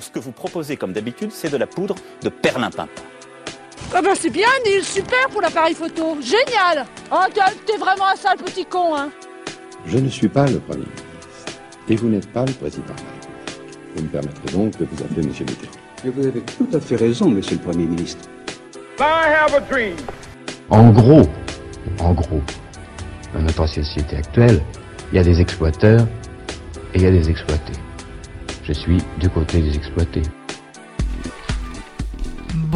Ce que vous proposez, comme d'habitude, c'est de la poudre de perlimpinpin. Ah bah c'est bien, Neil, super pour l'appareil photo. Génial Oh, t'es vraiment un sale petit con, hein Je ne suis pas le Premier ministre. Et vous n'êtes pas le Président de la République. Vous me permettrez donc de vous appeler Monsieur Mitterrand. Et vous avez tout à fait raison, Monsieur le Premier ministre. I have a dream. En gros, en gros, dans notre société actuelle, il y a des exploiteurs et il y a des exploités. Je suis du côté des exploités.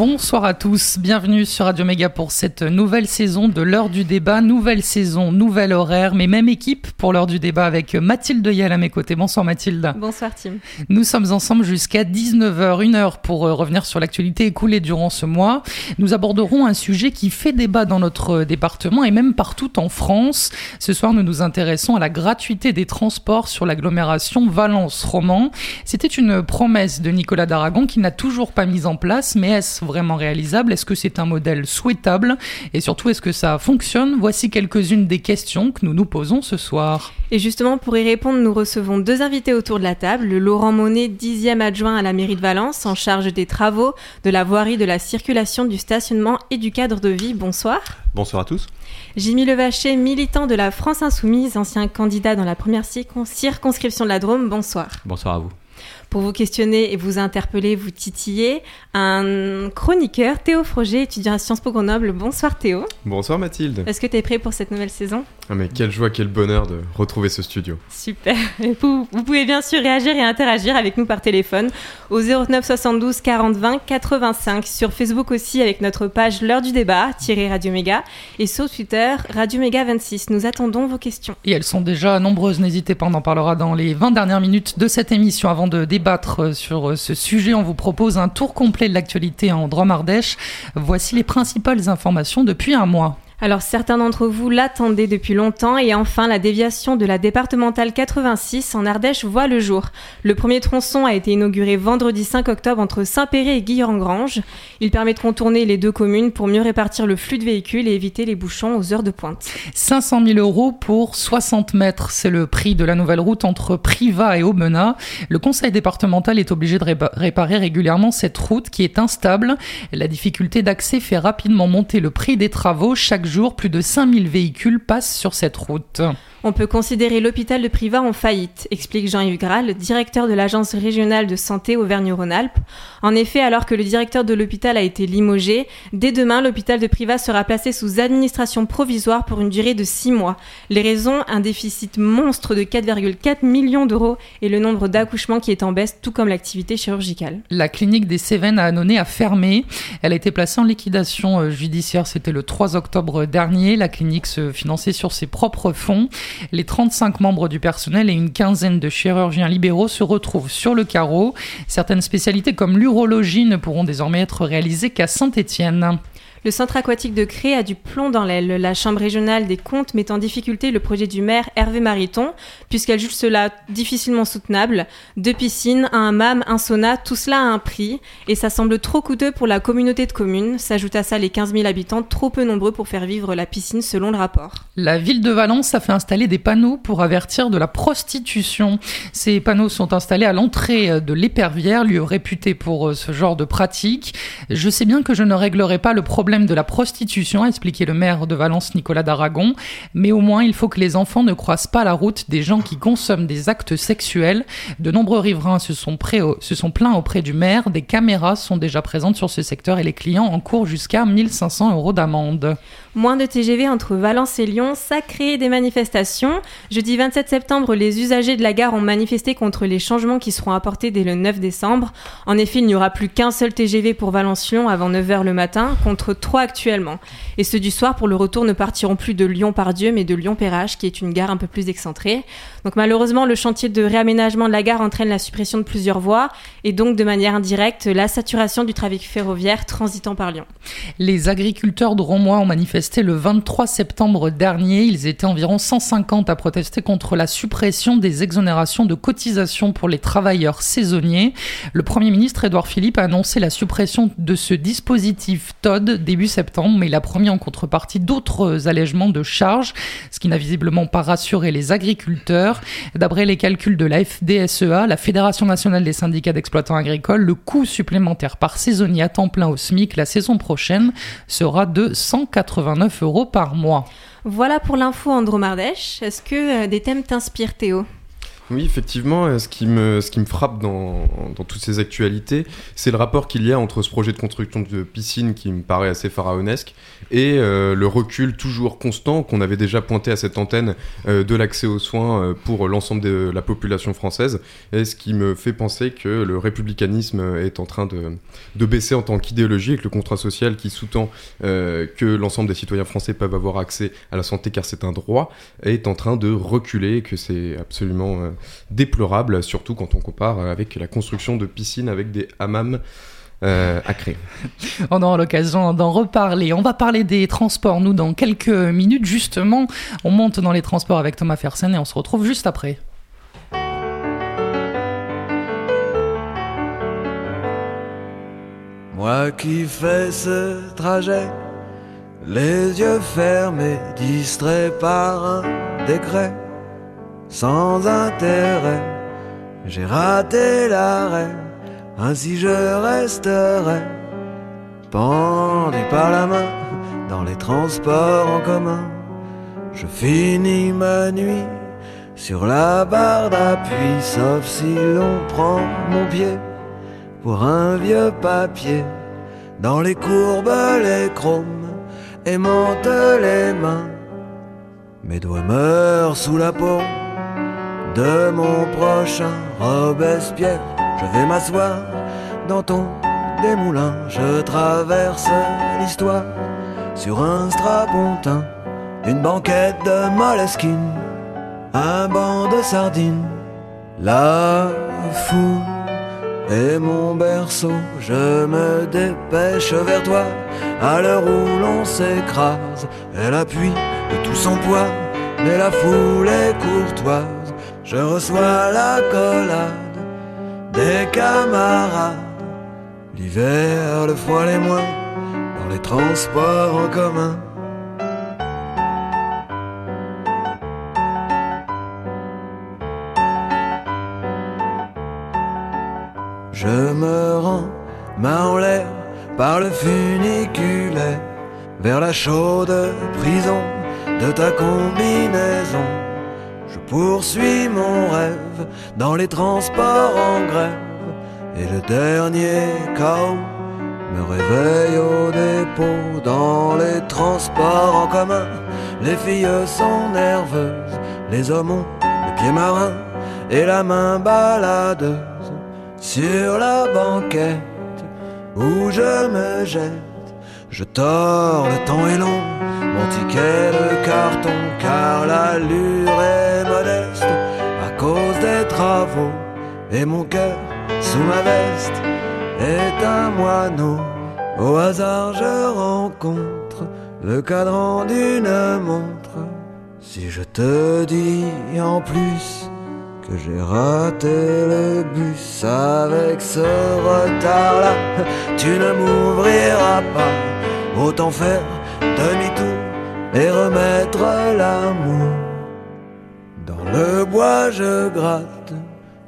Bonsoir à tous, bienvenue sur Radio Méga pour cette nouvelle saison de l'heure du débat. Nouvelle saison, nouvel horaire, mais même équipe pour l'heure du débat avec Mathilde Yel à mes côtés. Bonsoir Mathilde. Bonsoir Tim. Nous sommes ensemble jusqu'à 19h, une heure pour euh, revenir sur l'actualité écoulée durant ce mois. Nous aborderons un sujet qui fait débat dans notre département et même partout en France. Ce soir, nous nous intéressons à la gratuité des transports sur l'agglomération Valence-Roman. C'était une promesse de Nicolas d'Aragon qui n'a toujours pas mise en place, mais est-ce vraiment réalisable? Est-ce que c'est un modèle souhaitable? Et surtout, est-ce que ça fonctionne? Voici quelques-unes des questions que nous nous posons ce soir. Et justement, pour y répondre, nous recevons deux invités autour de la table. Le Laurent Monet, dixième adjoint à la mairie de Valence, en charge des travaux, de la voirie, de la circulation, du stationnement et du cadre de vie. Bonsoir. Bonsoir à tous. Jimmy Levaché, militant de la France Insoumise, ancien candidat dans la première circonscription de la Drôme. Bonsoir. Bonsoir à vous pour vous questionner et vous interpeller, vous titiller, un chroniqueur, Théo Froger, étudiant à Sciences Po Grenoble. Bonsoir Théo. Bonsoir Mathilde. Est-ce que tu es prêt pour cette nouvelle saison? Ah mais quelle joie, quel bonheur de retrouver ce studio. Super. Vous, vous, pouvez bien sûr réagir et interagir avec nous par téléphone au 09 72 40 20 85 sur Facebook aussi avec notre page l'heure du débat Radio Méga et sur Twitter Radio Méga 26. Nous attendons vos questions. Et elles sont déjà nombreuses, n'hésitez pas, on en parlera dans les 20 dernières minutes de cette émission. Avant de débattre sur ce sujet, on vous propose un tour complet de l'actualité en Drôme-Ardèche. Voici les principales informations depuis un mois. Alors certains d'entre vous l'attendaient depuis longtemps et enfin la déviation de la départementale 86 en Ardèche voit le jour. Le premier tronçon a été inauguré vendredi 5 octobre entre Saint-Péret et Guillerand-Grange. Il permet de contourner les deux communes pour mieux répartir le flux de véhicules et éviter les bouchons aux heures de pointe. 500 000 euros pour 60 mètres, c'est le prix de la nouvelle route entre Privas et Aubenas. Le conseil départemental est obligé de réparer régulièrement cette route qui est instable. La difficulté d'accès fait rapidement monter le prix des travaux chaque jour, plus de 5000 véhicules passent sur cette route. On peut considérer l'hôpital de Privas en faillite, explique Jean-Yves Graal, directeur de l'Agence régionale de santé Auvergne-Rhône-Alpes. En effet, alors que le directeur de l'hôpital a été limogé, dès demain, l'hôpital de Privas sera placé sous administration provisoire pour une durée de six mois. Les raisons, un déficit monstre de 4,4 millions d'euros et le nombre d'accouchements qui est en baisse, tout comme l'activité chirurgicale. La clinique des Cévennes à Annonay a fermé. Elle a été placée en liquidation euh, judiciaire, c'était le 3 octobre dernier. La clinique se finançait sur ses propres fonds. Les 35 membres du personnel et une quinzaine de chirurgiens libéraux se retrouvent sur le carreau. Certaines spécialités comme l'urologie ne pourront désormais être réalisées qu'à Saint-Étienne. Le centre aquatique de Cré a du plomb dans l'aile. La Chambre régionale des comptes met en difficulté le projet du maire Hervé Mariton, puisqu'elle juge cela difficilement soutenable. Deux piscines, un hammam, un sauna, tout cela a un prix, et ça semble trop coûteux pour la communauté de communes. S'ajoute à ça les 15 000 habitants, trop peu nombreux pour faire vivre la piscine selon le rapport. La ville de Valence a fait installer des panneaux pour avertir de la prostitution. Ces panneaux sont installés à l'entrée de l'épervière, lieu réputé pour euh, ce genre de pratique. Je sais bien que je ne réglerai pas le problème de la prostitution, a expliqué le maire de Valence Nicolas d'Aragon, mais au moins il faut que les enfants ne croisent pas la route des gens qui consomment des actes sexuels. De nombreux riverains se sont, se sont plaints auprès du maire, des caméras sont déjà présentes sur ce secteur et les clients encourent jusqu'à 1500 euros d'amende. Moins de TGV entre Valence et Lyon, ça crée des manifestations. Jeudi 27 septembre, les usagers de la gare ont manifesté contre les changements qui seront apportés dès le 9 décembre. En effet, il n'y aura plus qu'un seul TGV pour Valence-Lyon avant 9h le matin, contre trois actuellement. Et ceux du soir pour le retour ne partiront plus de Lyon-Pardieu, mais de Lyon-Perrache, qui est une gare un peu plus excentrée. Donc malheureusement, le chantier de réaménagement de la gare entraîne la suppression de plusieurs voies, et donc de manière indirecte, la saturation du trafic ferroviaire transitant par Lyon. Les agriculteurs de Romois ont manifesté le 23 septembre dernier. Ils étaient environ 150 à protester contre la suppression des exonérations de cotisations pour les travailleurs saisonniers. Le Premier ministre Édouard Philippe a annoncé la suppression de ce dispositif TOD début septembre, mais il a promis en contrepartie d'autres allègements de charges, ce qui n'a visiblement pas rassuré les agriculteurs. D'après les calculs de la FDSEA, la Fédération nationale des syndicats d'exploitants agricoles, le coût supplémentaire par saisonnier à temps plein au SMIC la saison prochaine sera de 189 euros par mois. Voilà pour l'info Andromardèche. Est-ce que euh, des thèmes t'inspirent Théo? Oui, effectivement, euh, ce qui me, frappe dans, toutes ces actualités, c'est le rapport qu'il y a entre ce projet de construction de piscine qui me paraît assez pharaonesque et euh, le recul toujours constant qu'on avait déjà pointé à cette antenne euh, de l'accès aux soins pour l'ensemble de la population française, et ce qui me fait penser que le républicanisme est en train de, baisser en tant qu'idéologie et que le contrat social qui sous-tend que l'ensemble des citoyens français peuvent avoir accès à la santé car c'est un droit est en train de reculer, que c'est absolument déplorable, surtout quand on compare avec la construction de piscines avec des hammams. Euh, à créer. On aura l'occasion d'en reparler. On va parler des transports, nous, dans quelques minutes. Justement, on monte dans les transports avec Thomas Fersen et on se retrouve juste après. Moi qui fais ce trajet, les yeux fermés, distrait par un décret sans intérêt. J'ai raté l'arrêt, ainsi je resterai pendu par la main dans les transports en commun. Je finis ma nuit sur la barre d'appui, sauf si l'on prend mon pied pour un vieux papier. Dans les courbes, les chromes aimantent les mains. Mes doigts meurent sous la peau de mon prochain Robespierre. Je vais m'asseoir dans ton démoulin. Je traverse l'histoire sur un strapontin. Une banquette de moleskine, un banc de sardines. La foule est mon berceau. Je me dépêche vers toi à l'heure où l'on s'écrase. Elle appuie de tout son poids, mais la foule est courtoise. Je reçois la collade des camarades. L'hiver, le froid, les moins dans les transports en commun. Je me rends, main en l'air, par le funiculaire, vers la chaude prison de ta combinaison poursuis mon rêve dans les transports en grève. Et le dernier chaos me réveille au dépôt dans les transports en commun. Les filles sont nerveuses, les hommes ont les pieds marins et la main baladeuse sur la banquette où je me jette. Je tords, le temps est long, mon ticket de carton, car l'allure est modeste à cause des travaux. Et mon cœur, sous ma veste, est un moineau. Au hasard, je rencontre le cadran d'une montre. Si je te dis en plus que j'ai raté le bus avec ce retard-là, tu ne m'ouvriras pas Autant faire demi-tour et remettre l'amour. Dans le bois, je gratte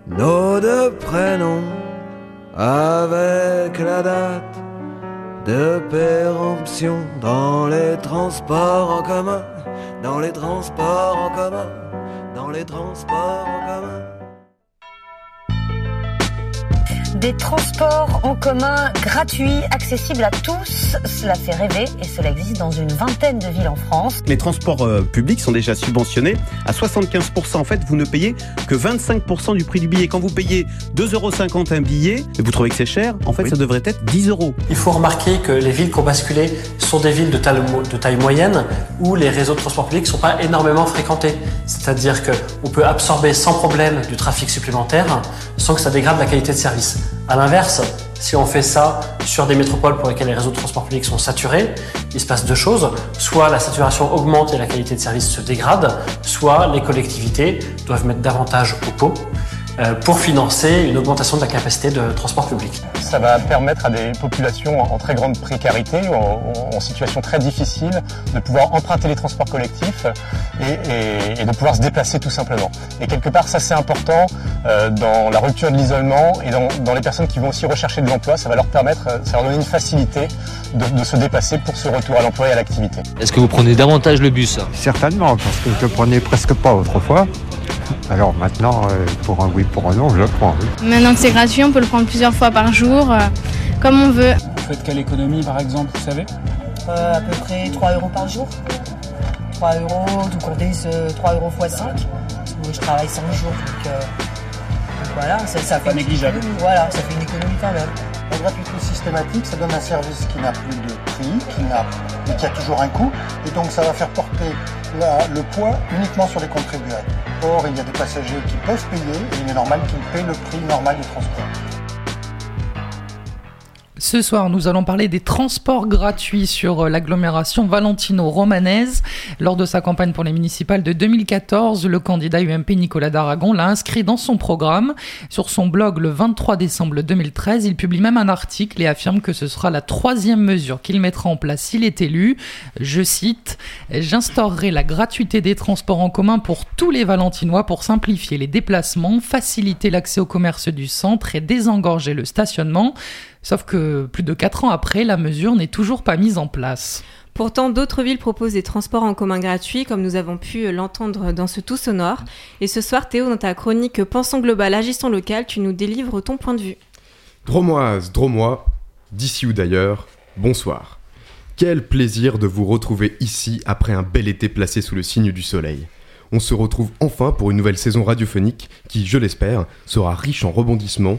nos deux prénoms avec la date de péremption dans les transports en commun, dans les transports en commun, dans les transports en commun. Des transports en commun gratuits, accessibles à tous, cela fait rêver et cela existe dans une vingtaine de villes en France. Les transports euh, publics sont déjà subventionnés à 75%. En fait, vous ne payez que 25% du prix du billet. Quand vous payez 2,50 euros un billet, et vous trouvez que c'est cher, en fait, ça devrait être 10 euros. Il faut remarquer que les villes qui ont basculé sont des villes de taille, de taille moyenne où les réseaux de transport public ne sont pas énormément fréquentés. C'est-à-dire qu'on peut absorber sans problème du trafic supplémentaire sans que ça dégrade la qualité de service. À l'inverse, si on fait ça sur des métropoles pour lesquelles les réseaux de transport public sont saturés, il se passe deux choses. Soit la saturation augmente et la qualité de service se dégrade, soit les collectivités doivent mettre davantage au pot. Euh, pour financer une augmentation de la capacité de transport public. Ça va permettre à des populations en très grande précarité, en, en situation très difficile, de pouvoir emprunter les transports collectifs et, et, et, de pouvoir se déplacer tout simplement. Et quelque part, ça c'est important euh, dans la rupture de l'isolement et dans, dans, les personnes qui vont aussi rechercher de l'emploi, ça va leur permettre, ça va leur donner une facilité de, de se dépasser pour ce retour à l'emploi et à l'activité. Est-ce que vous prenez davantage le bus Certainement, parce que je prenais presque pas autrefois. Alors maintenant, euh, pour un oui, pour un non, je le prends. Oui. Maintenant que c'est gratuit, on peut le prendre plusieurs fois par jour, euh, comme on veut. Vous faites quelle économie par exemple, vous savez euh, À peu près 3 euros par jour. 3 euros, tout compter 3 euros x 5. Je travaille 5 jours, donc, euh, donc voilà, ça, ça fait pas négligeable. Voilà, ça fait une économie quand même. La gratuité systématique, ça donne un service qui n'a plus de prix, qui n'a, mais qui a toujours un coût, et donc ça va faire porter le poids uniquement sur les contribuables. Or, il y a des passagers qui peuvent payer, et il est normal qu'ils paient le prix normal du transport. Ce soir, nous allons parler des transports gratuits sur l'agglomération valentino-romanaise. Lors de sa campagne pour les municipales de 2014, le candidat UMP Nicolas Daragon l'a inscrit dans son programme. Sur son blog le 23 décembre 2013, il publie même un article et affirme que ce sera la troisième mesure qu'il mettra en place s'il est élu. Je cite J'instaurerai la gratuité des transports en commun pour tous les Valentinois pour simplifier les déplacements, faciliter l'accès au commerce du centre et désengorger le stationnement. Sauf que plus de 4 ans après, la mesure n'est toujours pas mise en place. Pourtant, d'autres villes proposent des transports en commun gratuits, comme nous avons pu l'entendre dans ce tout sonore. Et ce soir, Théo, dans ta chronique Pensons global, agissons local, tu nous délivres ton point de vue. Dromoise, Dromois, d'ici ou d'ailleurs, bonsoir. Quel plaisir de vous retrouver ici après un bel été placé sous le signe du soleil. On se retrouve enfin pour une nouvelle saison radiophonique qui, je l'espère, sera riche en rebondissements,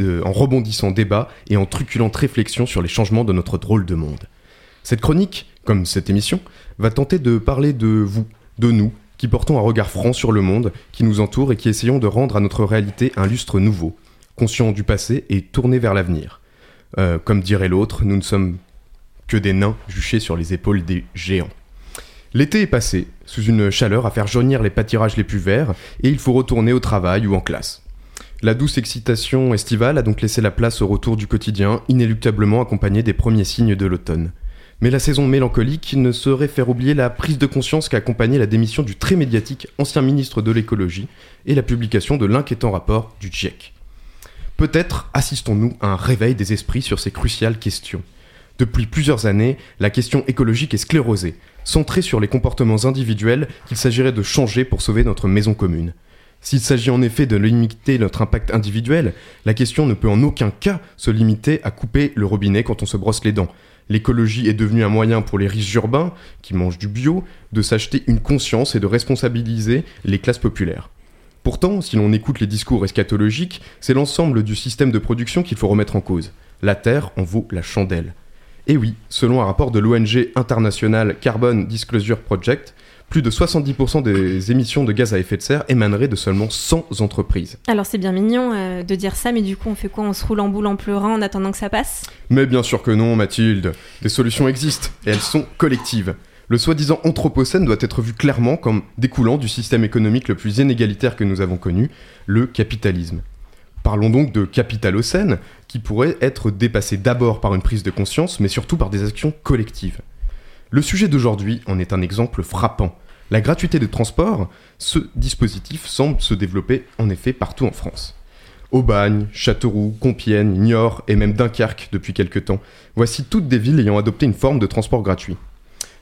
euh, en rebondissants débats et en truculentes réflexions sur les changements de notre drôle de monde. Cette chronique, comme cette émission, va tenter de parler de vous, de nous, qui portons un regard franc sur le monde qui nous entoure et qui essayons de rendre à notre réalité un lustre nouveau, conscient du passé et tourné vers l'avenir. Euh, comme dirait l'autre, nous ne sommes que des nains juchés sur les épaules des géants. L'été est passé, sous une chaleur à faire jaunir les pâtirages les plus verts, et il faut retourner au travail ou en classe. La douce excitation estivale a donc laissé la place au retour du quotidien, inéluctablement accompagné des premiers signes de l'automne. Mais la saison mélancolique ne saurait faire oublier la prise de conscience qu'a accompagné la démission du très médiatique ancien ministre de l'écologie et la publication de l'inquiétant rapport du GIEC. Peut-être assistons-nous à un réveil des esprits sur ces cruciales questions. Depuis plusieurs années, la question écologique est sclérosée, centrée sur les comportements individuels qu'il s'agirait de changer pour sauver notre maison commune. S'il s'agit en effet de limiter notre impact individuel, la question ne peut en aucun cas se limiter à couper le robinet quand on se brosse les dents. L'écologie est devenue un moyen pour les riches urbains, qui mangent du bio, de s'acheter une conscience et de responsabiliser les classes populaires. Pourtant, si l'on écoute les discours eschatologiques, c'est l'ensemble du système de production qu'il faut remettre en cause. La Terre en vaut la chandelle. Et oui, selon un rapport de l'ONG internationale Carbon Disclosure Project, plus de 70% des émissions de gaz à effet de serre émaneraient de seulement 100 entreprises. Alors c'est bien mignon euh, de dire ça, mais du coup on fait quoi? On se roule en boule en pleurant en attendant que ça passe? Mais bien sûr que non, Mathilde. Des solutions existent, et elles sont collectives. Le soi-disant anthropocène doit être vu clairement comme découlant du système économique le plus inégalitaire que nous avons connu, le capitalisme. Parlons donc de capitalocène, qui pourrait être dépassé d'abord par une prise de conscience, mais surtout par des actions collectives. Le sujet d'aujourd'hui en est un exemple frappant. La gratuité des transports, ce dispositif semble se développer en effet partout en France. Aubagne, Châteauroux, Compiègne, Niort et même Dunkerque depuis quelque temps. Voici toutes des villes ayant adopté une forme de transport gratuit.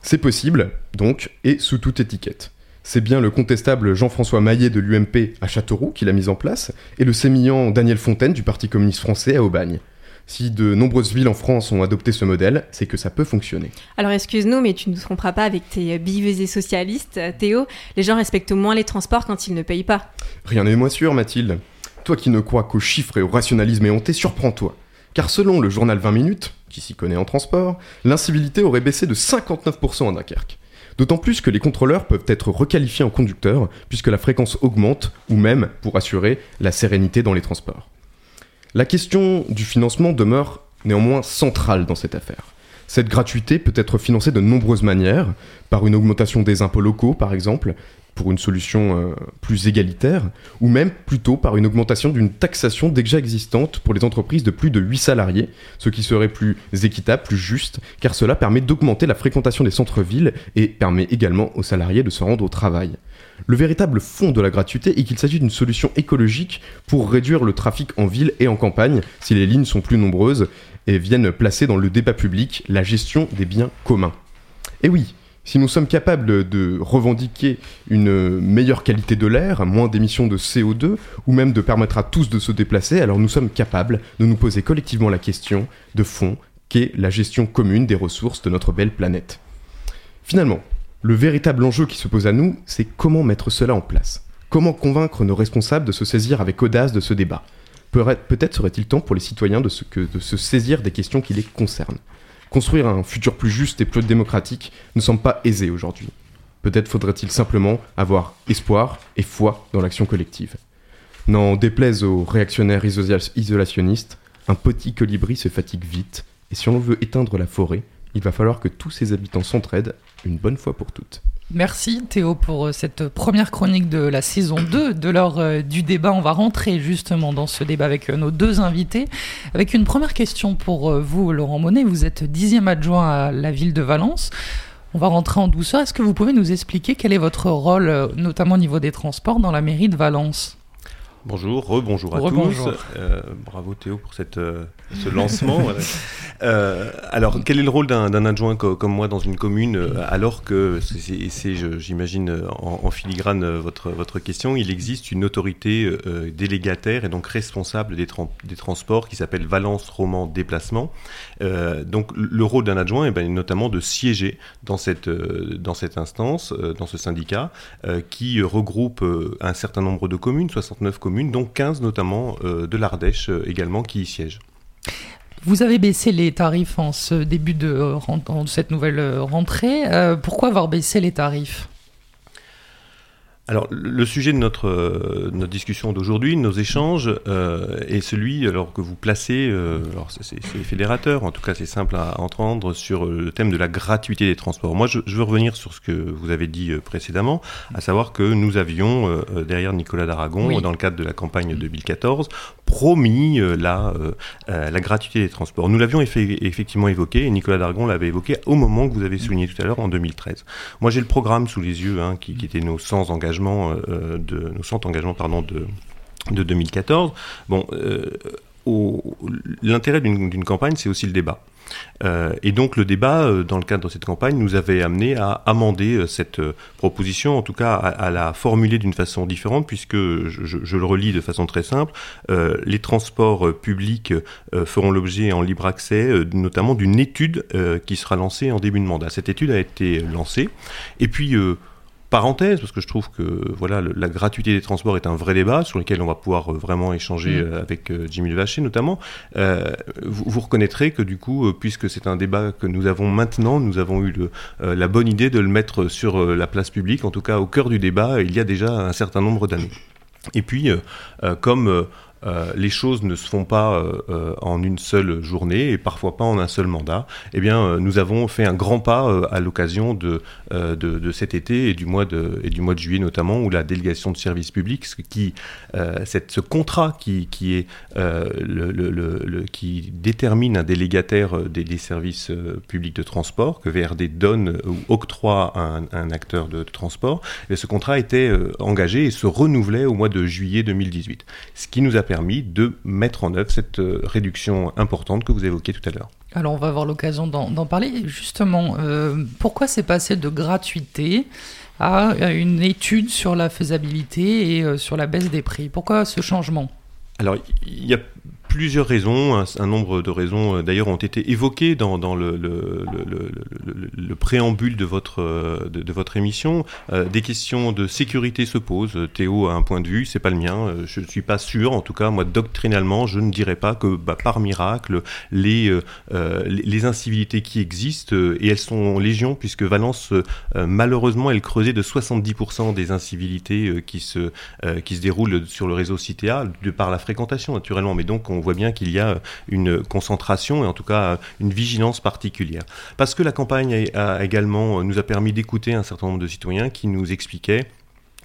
C'est possible, donc, et sous toute étiquette. C'est bien le contestable Jean-François Maillet de l'UMP à Châteauroux qui l'a mise en place, et le sémillant Daniel Fontaine du Parti communiste français à Aubagne. Si de nombreuses villes en France ont adopté ce modèle, c'est que ça peut fonctionner. Alors excuse-nous, mais tu ne nous tromperas pas avec tes billevesés socialistes, Théo. Les gens respectent moins les transports quand ils ne payent pas. Rien n'est moins sûr, Mathilde. Toi qui ne crois qu'aux chiffres et au rationalisme éhonté, surprends-toi. Car selon le journal 20 minutes, qui s'y connaît en transport, l'incivilité aurait baissé de 59% à Dunkerque. D'autant plus que les contrôleurs peuvent être requalifiés en conducteurs, puisque la fréquence augmente, ou même pour assurer la sérénité dans les transports. La question du financement demeure néanmoins centrale dans cette affaire. Cette gratuité peut être financée de nombreuses manières, par une augmentation des impôts locaux par exemple, pour une solution euh, plus égalitaire, ou même plutôt par une augmentation d'une taxation déjà existante pour les entreprises de plus de 8 salariés, ce qui serait plus équitable, plus juste, car cela permet d'augmenter la fréquentation des centres-villes et permet également aux salariés de se rendre au travail. Le véritable fond de la gratuité est qu'il s'agit d'une solution écologique pour réduire le trafic en ville et en campagne si les lignes sont plus nombreuses et viennent placer dans le débat public la gestion des biens communs. Et oui, si nous sommes capables de revendiquer une meilleure qualité de l'air, moins d'émissions de CO2, ou même de permettre à tous de se déplacer, alors nous sommes capables de nous poser collectivement la question de fond qu'est la gestion commune des ressources de notre belle planète. Finalement, le véritable enjeu qui se pose à nous, c'est comment mettre cela en place. Comment convaincre nos responsables de se saisir avec audace de ce débat? Peut-être serait-il temps pour les citoyens de se, de se saisir des questions qui les concernent. Construire un futur plus juste et plus démocratique ne semble pas aisé aujourd'hui. Peut-être faudrait-il simplement avoir espoir et foi dans l'action collective. N'en déplaise aux réactionnaires isolationnistes, un petit colibri se fatigue vite, et si on veut éteindre la forêt, il va falloir que tous ses habitants s'entraident une bonne fois pour toutes. Merci Théo pour euh, cette première chronique de la saison 2 de l'heure euh, du débat. On va rentrer justement dans ce débat avec euh, nos deux invités. Avec une première question pour vous, Laurent Monet. Vous êtes dixième adjoint à la ville de Valence. On va rentrer en douceur. Est-ce que vous pouvez nous expliquer quel est votre rôle, notamment au niveau des transports, dans la mairie de Valence? Bonjour, rebonjour à tous. bravo Théo pour cette ce lancement. euh, alors, quel est le rôle d'un adjoint comme moi dans une commune, euh, alors que, c'est, j'imagine, en, en, filigrane euh, votre, votre question, il existe une autorité euh, délégataire et donc responsable des, des transports qui s'appelle Valence Roman Déplacement. Euh, donc, le rôle d'un adjoint est ben, notamment de siéger dans cette, dans cette instance, dans ce syndicat, qui regroupe un certain nombre de communes, 69 communes, dont 15 notamment de l'Ardèche également qui y siègent. Vous avez baissé les tarifs en ce début de, euh, cette nouvelle euh, rentrée. Euh, pourquoi avoir baissé les tarifs? Alors, le sujet de notre, euh, notre discussion d'aujourd'hui, nos échanges, euh, est celui alors que vous placez, euh, alors c'est fédérateur, en tout cas c'est simple à entendre, sur le thème de la gratuité des transports. Moi, je, je veux revenir sur ce que vous avez dit euh, précédemment, à savoir que nous avions, euh, derrière Nicolas d'Aragon, dans le cadre de la campagne 2014, promis la, la gratuité des transports. Nous l'avions effectivement évoqué, et Nicolas d'Aragon l'avait évoqué au moment que vous avez souligné tout à l'heure, en 2013. Moi, j'ai le programme sous les yeux, hein, qui, qui était nos 100 engagements euh, de nos engagements pardon de de 2014. Bon, euh, l'intérêt d'une campagne, c'est aussi le débat. Euh, et donc le débat, dans le cadre de cette campagne, nous avait amené à amender cette proposition, en tout cas à, à la formuler d'une façon différente, puisque je, je, le relis de façon très simple, les transports publics feront l'objet en libre accès, notamment d'une étude qui sera lancée en début de mandat. Cette étude a été lancée, et puis parenthèse, parce que je trouve que voilà, la gratuité des transports est un vrai débat sur lequel on va pouvoir euh, vraiment échanger mm. euh, avec euh, Jimmy Levaché notamment. vous, vous, reconnaîtrez que du coup, puisque c'est un débat que nous avons maintenant, nous avons eu le, la bonne idée de le mettre sur la place publique, en tout cas au cœur du débat, il y a déjà un certain nombre d'années. Et puis, comme euh, les choses ne se font pas euh, euh, en une seule journée et parfois pas en un seul mandat, eh bien, nous avons fait un grand pas à l'occasion de, de, cet été et du, mois de, et du mois de juillet notamment, où la délégation de services publics, qui, cette, ce contrat qui, qui, est, le, le, qui détermine un délégataire des, des services publics de transport, que VRD donne ou octroie à un, acteur de, de transport, et ce contrat était engagé et se renouvelait au mois de juillet 2018. Ce qui nous a permis de mettre en œuvre cette euh, réduction importante que vous évoquiez tout à l'heure. Alors on va avoir l'occasion d'en parler. Justement, euh, pourquoi c'est passé de gratuité à une étude sur la faisabilité et euh, sur la baisse des prix? Pourquoi ce changement? Alors, il y a plusieurs raisons, un, nombre de raisons euh, d'ailleurs ont été évoquées dans, le, le, le, le, préambule de votre, euh, de, votre émission. Euh, des questions de sécurité se posent. Théo a un point de vue, c'est pas le mien. Je ne suis pas sûr, en tout cas, moi, doctrinalement, je ne dirais pas que bah, par miracle, les, les incivilités qui existent, et elles sont légion, puisque Valence, malheureusement, elle creusait de 70% des incivilités qui, se, qui se déroulent sur le réseau CTA, de par la fréquentation, naturellement. Mais donc, on voit bien qu'il y a une concentration et en tout cas une vigilance particulière. Parce que la campagne a également nous a permis d'écouter un certain nombre de citoyens qui nous expliquaient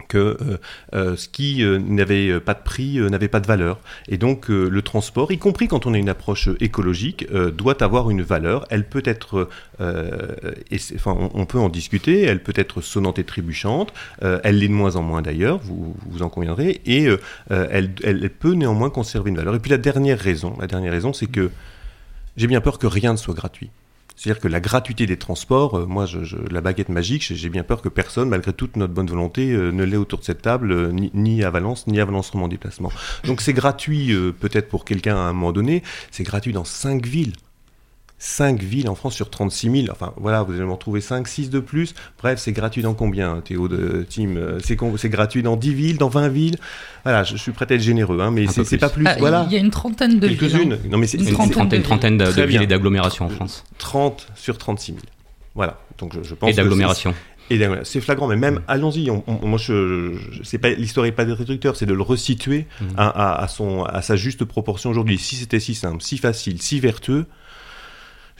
que euh, euh, ce qui euh, n'avait pas de prix n'avait pas de valeur. Et donc le transport, y compris quand on a une approche écologique, doit avoir une valeur. Elle peut être, on, peut en discuter, elle peut être sonnante et trébuchante, elle l'est de moins en moins d'ailleurs, vous, vous en conviendrez, et elle, elle peut néanmoins conserver une valeur. Et puis la dernière raison, la dernière raison, c'est que j'ai bien peur que rien ne soit gratuit. C'est-à-dire que la gratuité des transports, euh, moi, je, la baguette magique, j'ai bien peur que personne, malgré toute notre bonne volonté, euh, ne l'ait autour de cette table, euh, ni, à Valence, ni à Valence Roman Déplacement. Donc c'est gratuit peut-être pour quelqu'un à un moment donné, c'est gratuit dans cinq villes. 5 villes en France sur 36 000. Enfin, voilà, vous allez en trouver 5, 6 de plus. Bref, c'est gratuit dans combien, Théo de Team C'est gratuit dans 10 villes, dans 20 villes? Voilà, je, suis prêt à être généreux, hein, mais c'est pas plus. Ah, voilà. Il y a une trentaine de villes. Quelques-unes. Hein. Non, mais c'est une, trentaine, trentaine de, de villes et d'agglomérations en France. 30 sur 36 000. Voilà. Donc je, je pense. Et d'agglomérations. C'est flagrant, mais même, allons-y. moi, je, je pas l'histoire n'est pas des réducteurs, c'est de le resituer mmh. à, à, son, à sa juste proportion aujourd'hui. Si c'était si simple, si facile, si vertueux,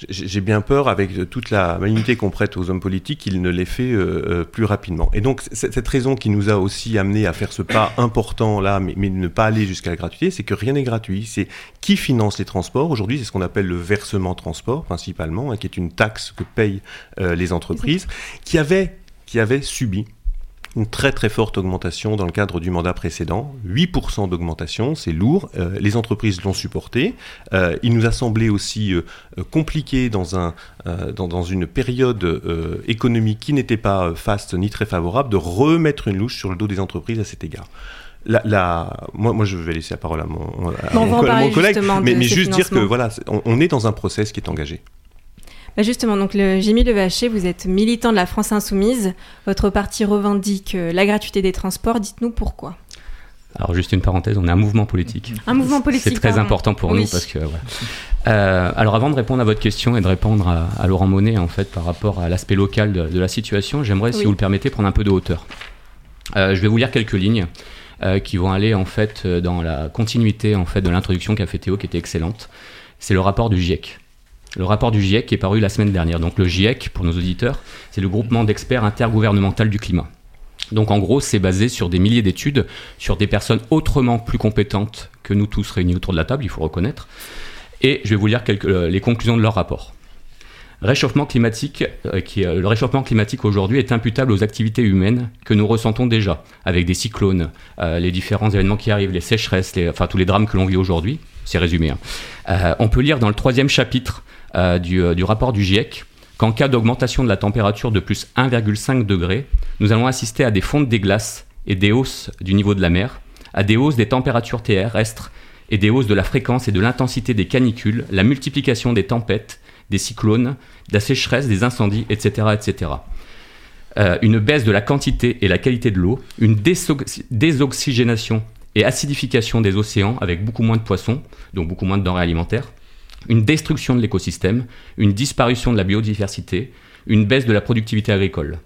j'ai bien peur, avec toute la malignité qu'on prête aux hommes politiques, qu'ils ne l'aient fait euh, euh, plus rapidement. Et donc, cette raison qui nous a aussi amené à faire ce pas important là, mais, ne pas aller jusqu'à la gratuité, c'est que rien n'est gratuit. C'est qui finance les transports Aujourd'hui, c'est ce qu'on appelle le versement transport, principalement, hein, qui est une taxe que payent euh, les entreprises, qui avait, qui avait subi une très très forte augmentation dans le cadre du mandat précédent, 8% d'augmentation, c'est lourd, euh, les entreprises l'ont supporté, euh, il nous a semblé aussi euh, compliqué dans, un, dans, dans, une période économique qui n'était pas faste ni très favorable de remettre une louche sur le dos des entreprises à cet égard. La, la, moi, moi, je vais laisser la parole à mon, à mon, collègue, mais, mais juste dire que voilà, on, on est dans un process qui est engagé. Bah, justement, donc le Jimmy Levaché, vous êtes militant de la France Insoumise. Votre parti revendique euh, la gratuité des transports. Dites-nous pourquoi. Alors juste une parenthèse, on est un mouvement politique. Un mouvement politique. C'est très important pour nous parce que. Euh, alors avant de répondre à votre question et de répondre à, Laurent Monet en fait par rapport à l'aspect local de, la situation, j'aimerais, si vous le permettez, prendre un peu de hauteur. Euh, je vais vous lire quelques lignes qui vont aller en fait dans la continuité en fait de l'introduction qu'a fait Théo, qui était excellente. C'est le rapport du GIEC le rapport du GIEC qui est paru la semaine dernière. Donc le GIEC, pour nos auditeurs, c'est le groupement d'experts intergouvernemental du climat. Donc en gros, c'est basé sur des milliers d'études, sur des personnes autrement plus compétentes que nous tous réunis autour de la table, il faut reconnaître. Et je vais vous lire euh, les conclusions de leur rapport. Euh, euh, le réchauffement climatique aujourd'hui est imputable aux activités humaines que nous ressentons déjà, avec des cyclones, les différents événements qui arrivent, les sécheresses, enfin tous les drames que l'on vit aujourd'hui. C'est résumé. Hein. on peut lire dans le troisième chapitre euh, euh, du, rapport du GIEC qu'en cas d'augmentation de la température de plus 1,5 degré, nous allons assister à des fontes des glaces et des hausses du niveau de la mer, à des hausses des températures terrestres et des hausses de la fréquence et de l'intensité des canicules, la multiplication des tempêtes, des cyclones, de la sécheresse, des incendies, etc. etc. Euh, une baisse de la quantité et la qualité de l'eau, une désoxygénation et acidification des océans avec beaucoup moins de poissons, donc beaucoup moins de denrées alimentaires, une destruction de l'écosystème, une disparition de la biodiversité, une baisse de la productivité agricole.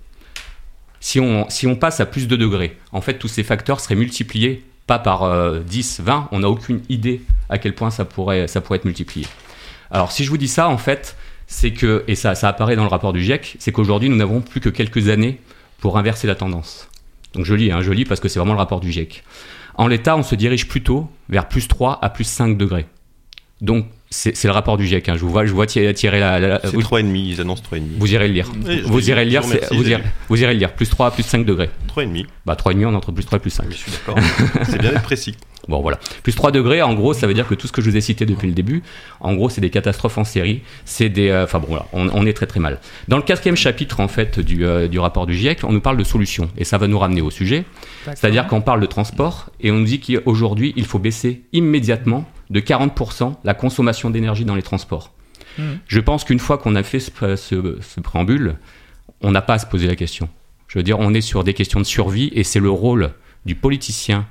Si on, si on passe à plus de degrés, en fait, tous ces facteurs seraient multipliés, pas par 10, euh, 20, on n'a aucune idée à quel point ça pourrait, ça pourrait être multiplié. Alors, si je vous dis ça, en fait, c'est que, et ça, ça apparaît dans le rapport du GIEC, c'est qu'aujourd'hui, nous n'avons plus que quelques années pour inverser la tendance. Donc je lis, hein, je lis parce que c'est vraiment le rapport du GIEC. En l'état, on se dirige plutôt vers plus 3 à plus 5 degrés. Donc c'est le rapport du GIEC. Hein. Je vous vois, je vois tirer, la. c'est 3,5, ils annoncent 3,5. Vous irez le lire. vous, irez le lire, vous, irez, vous irez le lire. Plus 3, plus 5 degrés. 3,5. Bah 3,5, on entre plus 3 et plus 5. Je suis d'accord. c'est bien d'être précis. Bon voilà. Plus 3 degrés, en gros, ça veut dire que tout ce que je vous ai cité depuis le début, en gros, c'est des catastrophes en série. C'est des. Euh, enfin bon, voilà, on, est très très mal. Dans le quatrième chapitre, en fait, du, euh, du rapport du GIEC, on nous parle de solutions. Et ça va nous ramener au sujet. C'est-à-dire qu'on parle de transport et on nous dit qu'aujourd'hui, il faut baisser immédiatement de 40% la consommation d'énergie dans les transports. Hmm. Je pense qu'une fois qu'on a fait ce, préambule, on n'a pas à se poser la question. Je veux dire, on est sur des questions de survie et c'est le rôle du politicien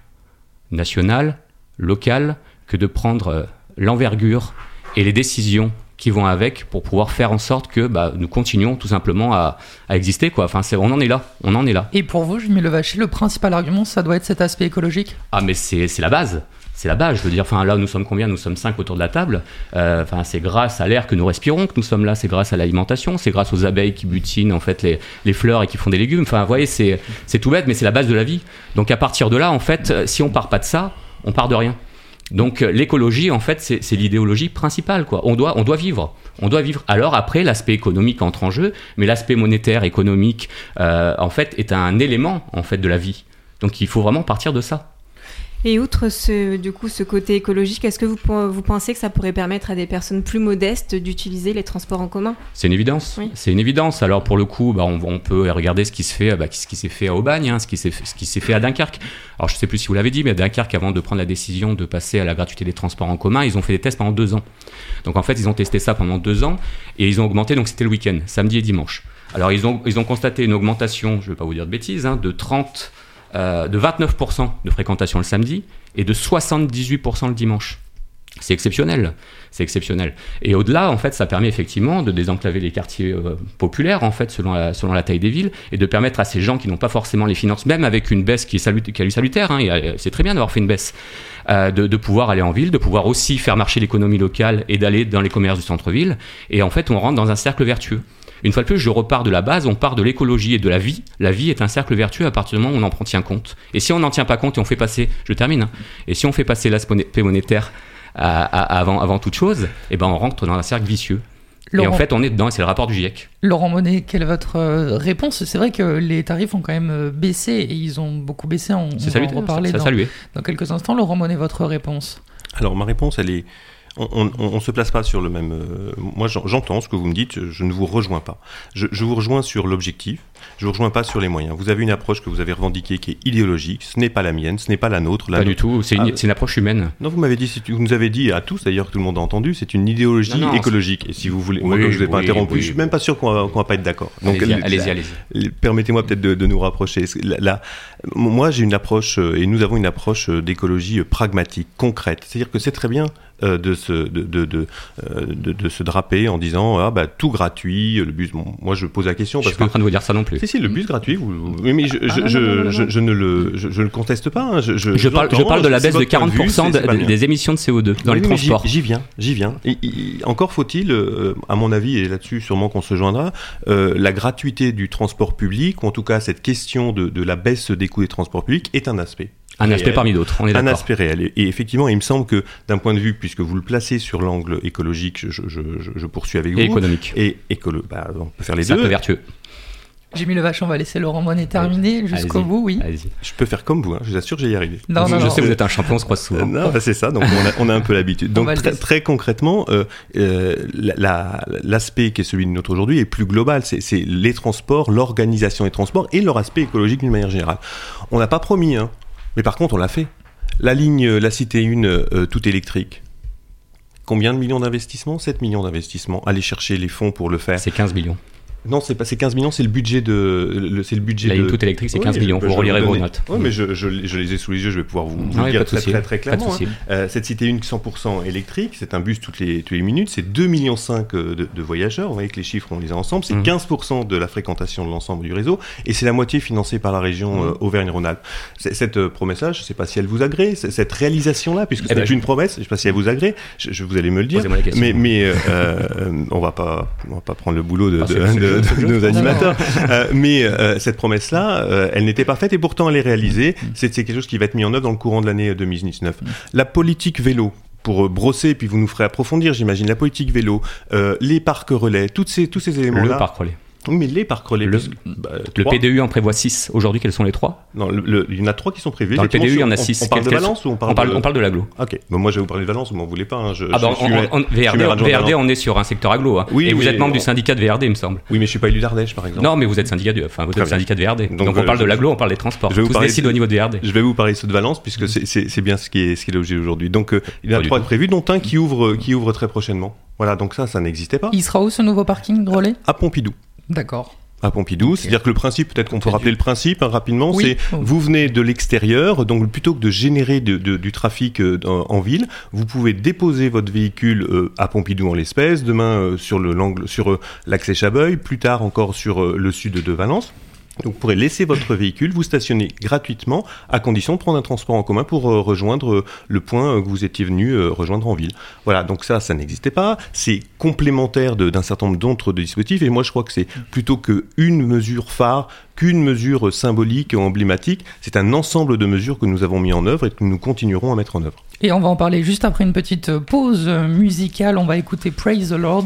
national, local, que de prendre euh, l'envergure et les décisions qui vont avec pour pouvoir faire en sorte que bah, nous continuons tout simplement à, à exister. Quoi. Enfin, on en est là. On en est là. Et pour vous, Jimmy Levaché, le principal argument, ça doit être cet aspect écologique? Ah, mais c'est la base. C'est la base, je veux dire. Enfin, là, nous sommes combien? Nous sommes cinq autour de la table. Euh, enfin, c'est grâce à l'air que nous respirons que nous sommes là. C'est grâce à l'alimentation. C'est grâce aux abeilles qui butinent en fait les, les fleurs et qui font des légumes. Enfin, vous voyez, c'est, tout bête, mais c'est la base de la vie. Donc, à partir de là, en fait, si on part pas de ça, on part de rien. Donc euh, l'écologie, en fait, c'est, c'est l'idéologie principale. Quoi. On, doit, on doit vivre. On doit vivre. Alors après, l'aspect économique entre en jeu, mais l'aspect monétaire, économique, euh, en fait, est un élément en fait de la vie. Donc il faut vraiment partir de ça. Et outre ce, du coup, ce côté écologique, est-ce que vous, vous pensez que ça pourrait permettre à des personnes plus modestes d'utiliser les transports en commun? C'est une évidence. Oui. C'est une évidence. Alors pour le coup, bah, on, on peut regarder ce qui se fait, bah, ce qui s'est fait à Aubagne, hein, ce qui s'est fait, à Dunkerque. Alors je sais plus si vous l'avez dit, mais à Dunkerque, avant de prendre la décision de passer à la gratuité des transports en commun, ils ont fait des tests pendant deux ans. Donc en fait, ils ont testé ça pendant deux ans et ils ont augmenté. Donc c'était le week-end, samedi et dimanche. Alors ils ont, ils ont constaté une augmentation, je ne vais pas vous dire de bêtises, hein, de 30 euh, de 29% de fréquentation le samedi et de 78% le dimanche. C'est exceptionnel, c'est exceptionnel. Et au-delà, en fait, ça permet effectivement de désenclaver les quartiers euh, populaires, en fait, selon la, selon la taille des villes, et de permettre à ces gens qui n'ont pas forcément les finances, même avec une baisse qui est, salut, qui salutaire, hein, c'est très bien d'avoir fait une baisse, euh, de, pouvoir aller en ville, de pouvoir aussi faire marcher l'économie locale et d'aller dans les commerces du centre-ville. Et en fait, on rentre dans un cercle vertueux. Une fois de plus, je repars de la base, on part de l'écologie et de la vie. La vie est un cercle vertueux à partir du moment où on en prend tient compte. Et si on n'en tient pas compte et on fait passer, je termine, hein, et si on fait passer l'aspect monétaire à, à, avant, avant toute chose, eh ben on rentre dans un cercle vicieux. Laurent, et en fait, on est dedans, et c'est le rapport du GIEC. Laurent Monet, quelle est votre euh, réponse? C'est vrai que les tarifs ont quand même euh, baissé, et ils ont beaucoup baissé, on, on va en reparler ça, ça dans, dans quelques instants. Laurent Monet, votre réponse? Alors, ma réponse, elle est on se place pas sur le même. Euh, moi, j'entends ce que vous me dites, je ne vous rejoins pas. Je, je vous rejoins sur l'objectif, je ne vous rejoins pas sur les moyens. Vous avez une approche que vous avez revendiquée qui est idéologique, ce n'est pas la mienne, ce n'est pas la nôtre. La pas nôtre. du tout, c'est une, Ah, une, approche humaine. Non, vous m'avez dit, vous nous avez dit à tous, d'ailleurs, que tout le monde a entendu, c'est une idéologie Non, non, écologique. Et si vous voulez, Oui, moi, comme je ne vous ai pas oui, interrompu, oui. je suis même pas sûr qu'on va, qu'on va pas être d'accord. Donc, Allez-y, euh, allez-y. Permettez-moi peut-être de, de nous rapprocher. Là, là, moi, j'ai une approche, euh, et nous avons une approche euh, d'écologie pragmatique, concrète. C'est-à-dire que c'est très bien de, se, de, de, de, de, de se draper en disant ah, bah, tout gratuit, le bus. Bon, moi, je pose la question Je parce suis pas en train de vous dire ça non plus. Si, si, le bus gratuit, vous, vous- oui, mais je, je, non, je, non, non, non, je- non. je ne le, je, je ne le conteste pas. hein. Je, je, Je parle, je l'entends, parle de la c'est baisse de votre point vue, 40% c'est- de- c'est pas bien. des émissions de CO2 dans Oui, les transports. J'y viens, j'y viens. Et, et- encore faut-il, euh, à mon avis, et là-dessus sûrement qu'on se joindra, euh, la gratuité du transport public, ou en tout cas cette question de, de la baisse des coûts des transports publics, est un aspect. Un aspect réel. parmi d'autres, on est Un d'accord. aspect réel. Et, et effectivement, il me semble que d'un point de vue, puisque vous le placez sur l'angle écologique, je, je, je, je poursuis avec Et vous. économique. Et écolo, bah, on peut faire les deux. vertueux. J'ai mis le vache, on va laisser Laurent Monet terminer jusqu'au bout, oui. allez-y. Je peux faire comme vous, hein, je vous assure que j'y y arriver. Non, je non, je non. sais que vous êtes un champion, on se croise souvent. Non, bah, c'est ça, donc on a, on a un peu l'habitude. On Donc très, concrètement, euh, euh, la- la- l'aspect qui est celui de notre aujourd'hui est plus global. C'est les transports, l'organisation des transports et leur aspect écologique d'une manière générale. On n'a pas promis, hein, mais par contre on l'a fait. La ligne, la cité 1, euh, tout électrique. Combien de millions d'investissements? 7 millions d'investissements. Aller chercher les fonds pour le faire. C'est 15 millions. Non, c'est pas c'est 15 millions, c'est le budget de c'est le budget La de toute électrique, c'est Oui, 15 je- millions. je Vous relirez vos notes. Oui, mais je, je- je les ai sous les yeux, je vais pouvoir vous, vous Ah le dire très, très, très clairement. hein. Euh, cette cité unique 100% électrique, c'est un bus toutes les, toutes les minutes, c'est 2,5 millions euh, de, de voyageurs. Vous voyez que les chiffres, on les a ensemble. C'est Mhm. 15% de la fréquentation de l'ensemble du réseau et c'est la moitié financée par la région Mhm. euh, Auvergne-Rhône-Alpes. Cette euh, promesse-là, je ne sais pas si elle vous agrée, cette réalisation-là, puisque Eh c'est ben, je- une promesse, je ne sais pas si elle vous agrée, je, vous allez me le dire. Mais, mais euh, on on va pas prendre le boulot de, Ah, de- jeu. nos animateurs. Euh, mais euh, cette promesse-là, euh, elle n'était pas faite et pourtant elle est réalisée. C'est c'est quelque chose qui va être mis en œuvre dans le courant de l'année euh, 2019. La politique vélo. Pour euh, brosser, puis vous nous ferez approfondir, j'imagine, la politique vélo, euh, les parcs relais, toutes ces, tous ces éléments-là. Le parc relais. Oui, mais les parcs relais. Le, puisque- bah, le. PDU en prévoit 6. Aujourd'hui, quels sont les trois? Non, le- le- il y en a trois qui sont prévus. Dans le PDU, il y en a sur- 6. On, on parle de Valence ou on parle on parle, de... on parle de l'aglo. Ok, bon, moi je vais vous parler de Valence, vous m'en voulez pas. hein, je- Ah bah, je on- suis- on- je on- suis VRD, VRD, on est sur un secteur aglo. hein. Oui, et vous êtes membre on- du syndicat de VRD, il me semble. Oui, mais je suis pas élu d'Ardèche, par exemple. Non, mais vous êtes syndicat du, enfin, vous êtes syndicat de VRD. Donc, Donc, on euh, parle de l'aglo, on parle des transports. Je vais vous Tout se parler décide de- au niveau de VRD. Je vais vous parler de ceux de Valence puisque c'est- bien ce qui est, ce qui est l'objet aujourd'hui. Donc euh, il y en a Pas du trois tout. prévus, dont un qui ouvre, qui ouvre très prochainement. Voilà, donc ça, ça n'existait pas. Il sera où ce nouveau parking de relais À Pompidou. D'accord. à Pompidou. C'est-à-dire que le principe, peut-être qu'on peut rappeler le principe hein, rapidement, Oui. c'est vous venez de l'extérieur, donc plutôt que de générer de- de- du trafic euh, en ville, vous pouvez déposer votre véhicule euh, à Pompidou en l'espèce, demain euh, sur le l'angle sur l'axe Chabeuil, plus tard encore sur le sud de Valence. Donc vous pourrez laisser votre véhicule, vous stationner gratuitement, à condition de prendre un transport en commun pour euh, rejoindre euh, le point euh, que vous étiez venu rejoindre en ville. Voilà, donc ça, ça n'existait pas. C'est complémentaire d'un certain nombre d'autres dispositifs. Et moi, je crois que c'est plutôt qu'une mesure phare, qu'une mesure symbolique emblématique. C'est un ensemble de mesures que nous avons mis en œuvre et que nous continuerons à mettre en œuvre. Et on va en parler juste après une petite pause musicale. On va écouter Praise the Lord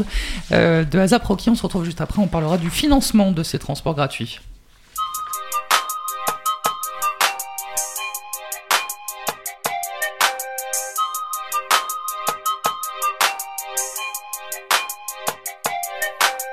de Azap Rocky. On se retrouve juste après. On parlera du financement de ces transports gratuits.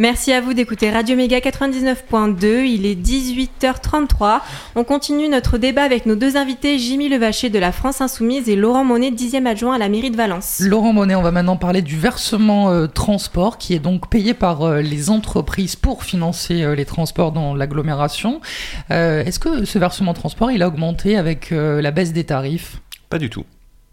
Merci à vous d'écouter Radio Méga 99.2. Il est 18h33. On continue notre débat avec nos deux invités, Jimmy Levaché de la France Insoumise et Laurent Monet, 10e adjoint à la mairie de Valence. Laurent Monet, on va maintenant parler du versement euh, transport qui est donc payé par euh, les entreprises pour financer euh, les transports dans l'agglomération. Euh, Est-ce que ce versement transport, il a augmenté avec euh, la baisse des tarifs? Pas du tout.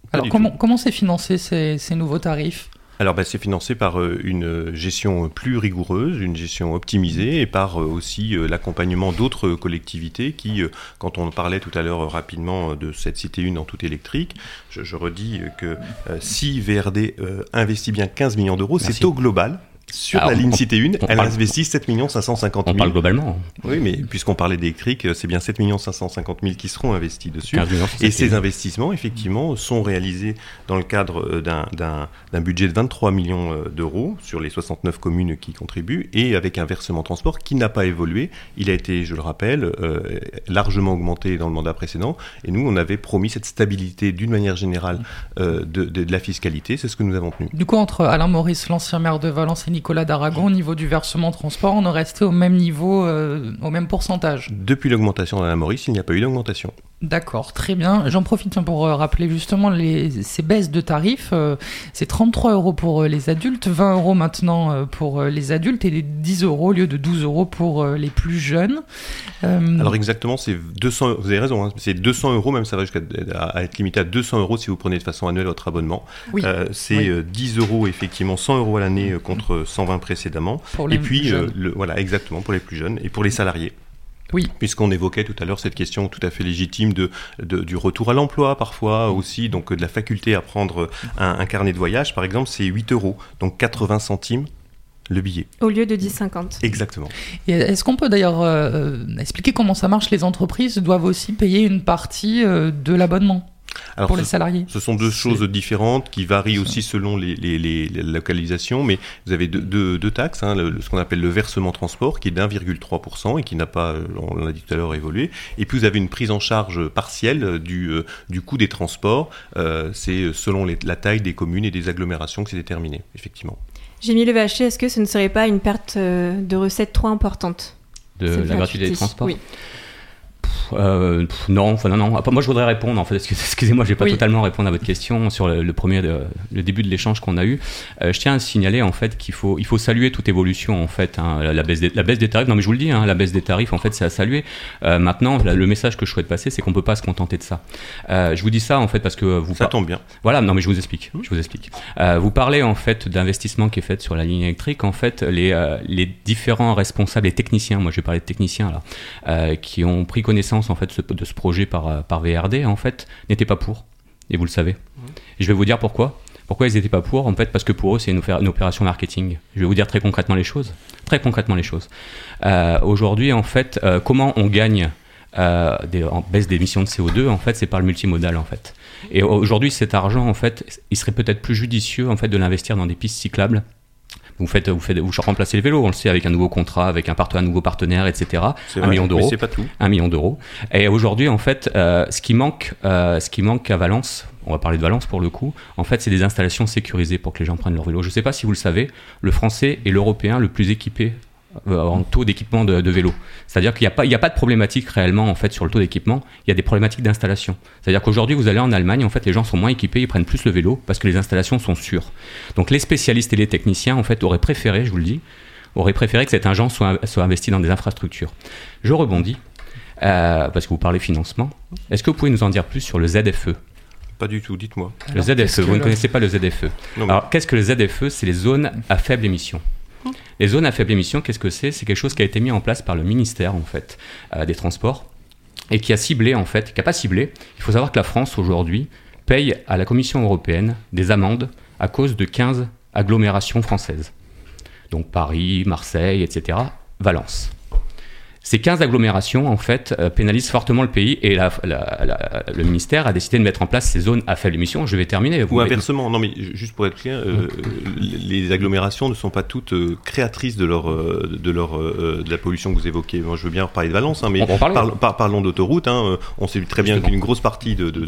Pas Alors du comment comment c'est financé ces, ces nouveaux tarifs? Alors bah, c'est financé par euh, une gestion plus rigoureuse, une gestion optimisée et par euh, aussi euh, l'accompagnement d'autres collectivités qui, quand on parlait tout à l'heure rapidement de cette cité une en tout électrique, je, je redis que si VRD investit bien 15 millions d'eaux, c'est au global. Sur Alors, la ligne Cité 1, on elle parle- investit 7 550 000. On parle globalement. Oui, mais puisqu'on parlait d'électrique, c'est bien 7 550 000 qui seront investis dessus. 15 millions sur Et 7 ces millions. investissements, effectivement, sont réalisés dans le cadre euh, d'un- budget de 23 millions euh, d'euros sur les 69 communes qui contribuent et avec un versement transport qui n'a pas évolué. Il a été, je le rappelle, euh, largement augmenté dans le mandat précédent. Et nous, on avait promis cette stabilité d'une manière générale euh, de, de- de la fiscalité. C'est ce que nous avons tenu. Du coup, entre Alain Maurice, l'ancien maire de Valence, et Nicolas d'Aragon, au niveau du versement transport, on est resté au même niveau, euh, au même pourcentage. Depuis l'augmentation d'Alain Maurice, il n'y a pas eu d'augmentation. D'accord, très bien. J'en profite pour euh, rappeler justement les, ces baisses de tarifs. euh, c'est 33 euros pour euh, les adultes, 20 euros maintenant pour les adultes et les 10 euros au lieu de 12 euros pour les plus jeunes. Euh, Alors exactement, c'est 200. Vous avez raison, hein, c'est 200 euros, même ça va jusqu'à être limité à 200 euros si vous prenez de façon annuelle votre abonnement. Oui. Euh, c'est Oui. euh, 10 euros effectivement, 100 euros à l'année contre 120 précédemment. Pour les et puis plus euh, jeunes. le, voilà exactement pour les plus jeunes et pour les salariés. Oui. Puisqu'on évoquait tout à l'heure cette question tout à fait légitime de, de- du retour à l'emploi parfois aussi, donc euh, de la faculté à prendre un, un carnet de voyage par exemple, c'est 8 euros, donc 80 centimes le billet. Au lieu de 10,50. Exactement. Et Est-ce qu'on peut d'ailleurs euh, expliquer comment ça marche? Les entreprises doivent aussi payer une partie euh, de l'abonnement? Alors, pour ce- les salariés. Ce sont deux choses différentes qui varient aussi selon les, les- les- les localisations, mais vous avez deux, deux- deux taxes, hein, le- ce qu'on appelle le versement transport qui est d'1,3% et qui n'a pas, euh, on l'a dit tout à l'heure, évolué. Et puis vous avez une prise en charge partielle euh, du, euh, du coût des transports. Euh, c'est selon les- la taille des communes et des agglomérations que c'est déterminé, effectivement. J'ai mis le vacher, est-ce que ce ne serait pas une perte de recettes trop importante De la gratuité des transports? Oui. Euh, pff, non, enfin non, non. Après, moi, je voudrais répondre. En fait, Excuse- excusez-moi, je vais pas Oui. totalement répondre à votre question sur le, le premier, de- le début de l'échange qu'on a eu. Euh, je tiens à signaler en fait qu'il faut, il faut saluer toute évolution en fait. hein, la, la baisse des, la baisse des tarifs. Non, mais je vous le dis, hein, la baisse des tarifs, en fait, c'est à saluer. Euh, maintenant, la- le message que je souhaite passer, c'est qu'on peut pas se contenter de ça. Euh, je vous dis ça en fait parce que vous. Ça par- tombe bien. Voilà, non, mais je vous explique. Je vous explique. Euh, vous parlez en fait d'investissement qui est fait sur la ligne électrique. En fait, les, euh, les différents responsables et techniciens, moi je vais parler de techniciens là, euh, qui ont pris connaissance en fait ce- de ce projet par, euh, par VRD, en fait, n'étaient pas pour. Et vous le savez. Et je vais vous dire pourquoi. Pourquoi ils n'étaient pas pour En fait, parce que pour eux, c'est une, opé- une opération marketing. Je vais vous dire très concrètement les choses. Très concrètement les choses. Euh, Aujourd'hui, en fait, euh, comment on gagne euh, des, en baisse d'émissions de CO2 En fait, c'est par le multimodal, en fait. Et aujourd'hui, cet argent, en fait, il serait peut-être plus judicieux, en fait, de l'investir dans des pistes cyclables. Vous faites, vous faites, vous remplacez le vélo, on le sait, avec un nouveau contrat, avec un, partenaire, un nouveau partenaire, etc. C'est Un vrai, million d'euros. c'est pas tout. Un million d'euros. Et aujourd'hui, en fait, euh, ce qui manque, euh, ce qui manque à Valence, on va parler de Valence pour le coup, en fait, c'est des installations sécurisées pour que les gens prennent leur vélo. Je ne sais pas si vous le savez, le français est l'européen le plus équipé en taux d'équipement de, de vélo. C'est-à-dire qu'il n'y a, pas- il y a pas de problématique réellement en fait sur le taux d'équipement, il y a des problématiques d'installation. C'est-à-dire qu'aujourd'hui, vous allez en Allemagne, en fait, les gens sont moins équipés, ils prennent plus le vélo parce que les installations sont sûres. Donc les spécialistes et les techniciens, en fait, auraient préféré, je vous le dis, auraient préféré que cet argent soit, soit investi dans des infrastructures. Je rebondis, euh, parce que vous parlez financement. Est-ce que vous pouvez nous en dire plus sur le ZFE Pas du tout, dites-moi. le ZFE, vous ne connaissez pas le ZFE. Non, mais- Alors, qu'est-ce que le ZFE C'est les zones à faible émission. Les zones à faible émission, qu'est-ce que c'est? C'est quelque chose qui a été mis en place par le ministère, en fait, euh, des Transports, et qui a ciblé, en fait, qui n'a pas ciblé. Il faut savoir que la France, aujourd'hui, paye à la Commission européenne des amendes à cause de 15 agglomérations françaises. Donc Paris, Marseille, etc., Valence. Ces 15 agglomérations, en fait, euh, pénalisent fortement le pays et la- la- la- le ministère a décidé de mettre en place ces zones à faible émission. Je vais terminer. Ou Vous- inversement, non mais ju- juste pour être clair, euh, les agglomérations ne sont pas toutes euh, créatrices de leur de leur de la pollution que vous évoquez. Moi, je veux bien parler de Valence, hein, mais On parle- par- parlons d'autoroute. Hein, on sait très bien qu'une grosse partie de, de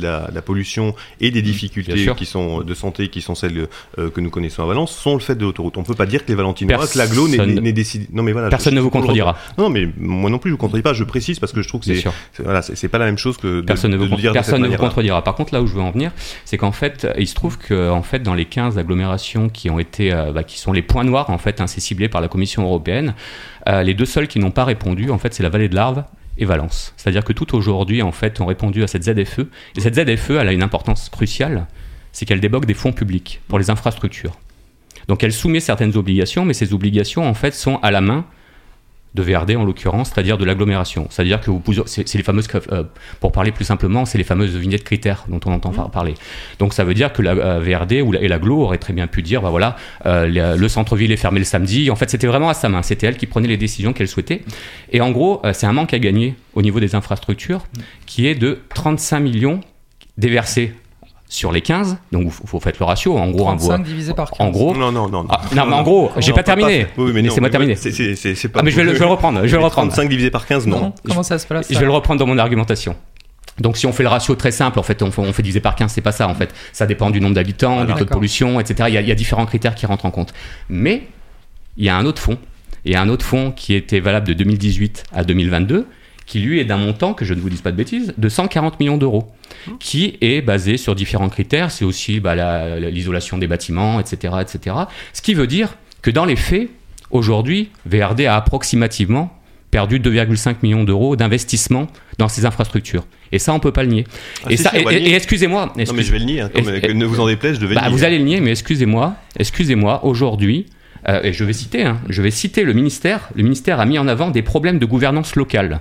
la, de pollution et des difficultés qui sont de santé, qui sont celles euh, que nous connaissons à Valence, sont le fait de l'autoroute. On peut pas dire que les Valentinois, que Personne- l'agglo n'est- décidé. Non mais voilà. Personne je- ne vous contredira. Non mais moi non plus je vous contredis pas. Je précise parce que je trouve que c'est sûr. voilà, c'est pas la même chose que de, Personne ne de vous, le dire de personne ne vous contredira. Par contre, là où je veux en venir, c'est qu'en fait, il se trouve que en fait, dans les 15 agglomérations qui ont été, euh, bah, qui sont les points noirs, en fait, hein, c'est ciblé par la Commission européenne, euh, les deux seuls qui n'ont pas répondu, en fait, c'est la vallée de l'Arve et Valence. C'est-à-dire que tout aujourd'hui, en fait, ont répondu à cette ZFE. Et cette ZFE, elle a une importance cruciale, c'est qu'elle débloque des fonds publics pour les infrastructures. Donc elle soumet certaines obligations, mais ces obligations, en fait, sont à la main de VRD en l'occurrence, c'est-à-dire de l'agglomération. C'est-à-dire que vous pouvez, c'est les fameuses, euh, pour parler plus simplement, c'est les fameuses vignettes critères dont on entend Mmh. parler. Donc ça veut dire que la euh, VRD ou la, et l'aglo auraient très bien pu dire, bah voilà, euh, le, le centre-ville est fermé le samedi. En fait, c'était vraiment à sa main. C'était elle qui prenait les décisions qu'elle souhaitait. Et en gros, c'est un manque à gagner au niveau des infrastructures qui est de 35 millions déversés sur les 15, donc vous, vous faites le ratio, en gros, un 35 voie- divisé par 15. En gros, Non, non, non. Ah, non, mais en gros, j'ai pas terminé. Oui, mais non, Laissez-moi terminer. c'est- c'est- c'est- c'est pas Ah, mais je vais, le- je vais le reprendre. Je vais le reprendre. 35 divisé par 15, non. Non Comment ça se passe Je vais le reprendre dans mon argumentation. Donc si on fait le ratio très simple, en fait, on fait, on fait diviser par 15, c'est pas ça en fait. Ça dépend du nombre d'habitants, du taux de pollution, etc. Il y, a, il y a différents critères qui rentrent en compte. Mais il y a un autre fonds, et un autre fonds qui était valable de 2018 à 2022, qui lui est d'un montant, que je ne vous dise pas de bêtises, de 140 millions d'euros, qui est basé sur différents critères. C'est aussi bah, la- la- l'isolation des bâtiments, etc., etc. Ce qui veut dire que dans les faits, aujourd'hui, VRD a approximativement perdu 2,5 millions d'euros d'investissement dans ces infrastructures. Et ça, on peut pas le nier. Ah, et si, si, excusez-moi. Non, mais je vais le nier, hein, comme- et- que ne vous en déplaise, je vais bah, le nier. Vous allez le nier, mais excusez-moi, excusez-moi, aujourd'hui, euh, et je vais citer, hein, je vais citer le ministère. Le ministère a mis en avant des problèmes de gouvernance locale.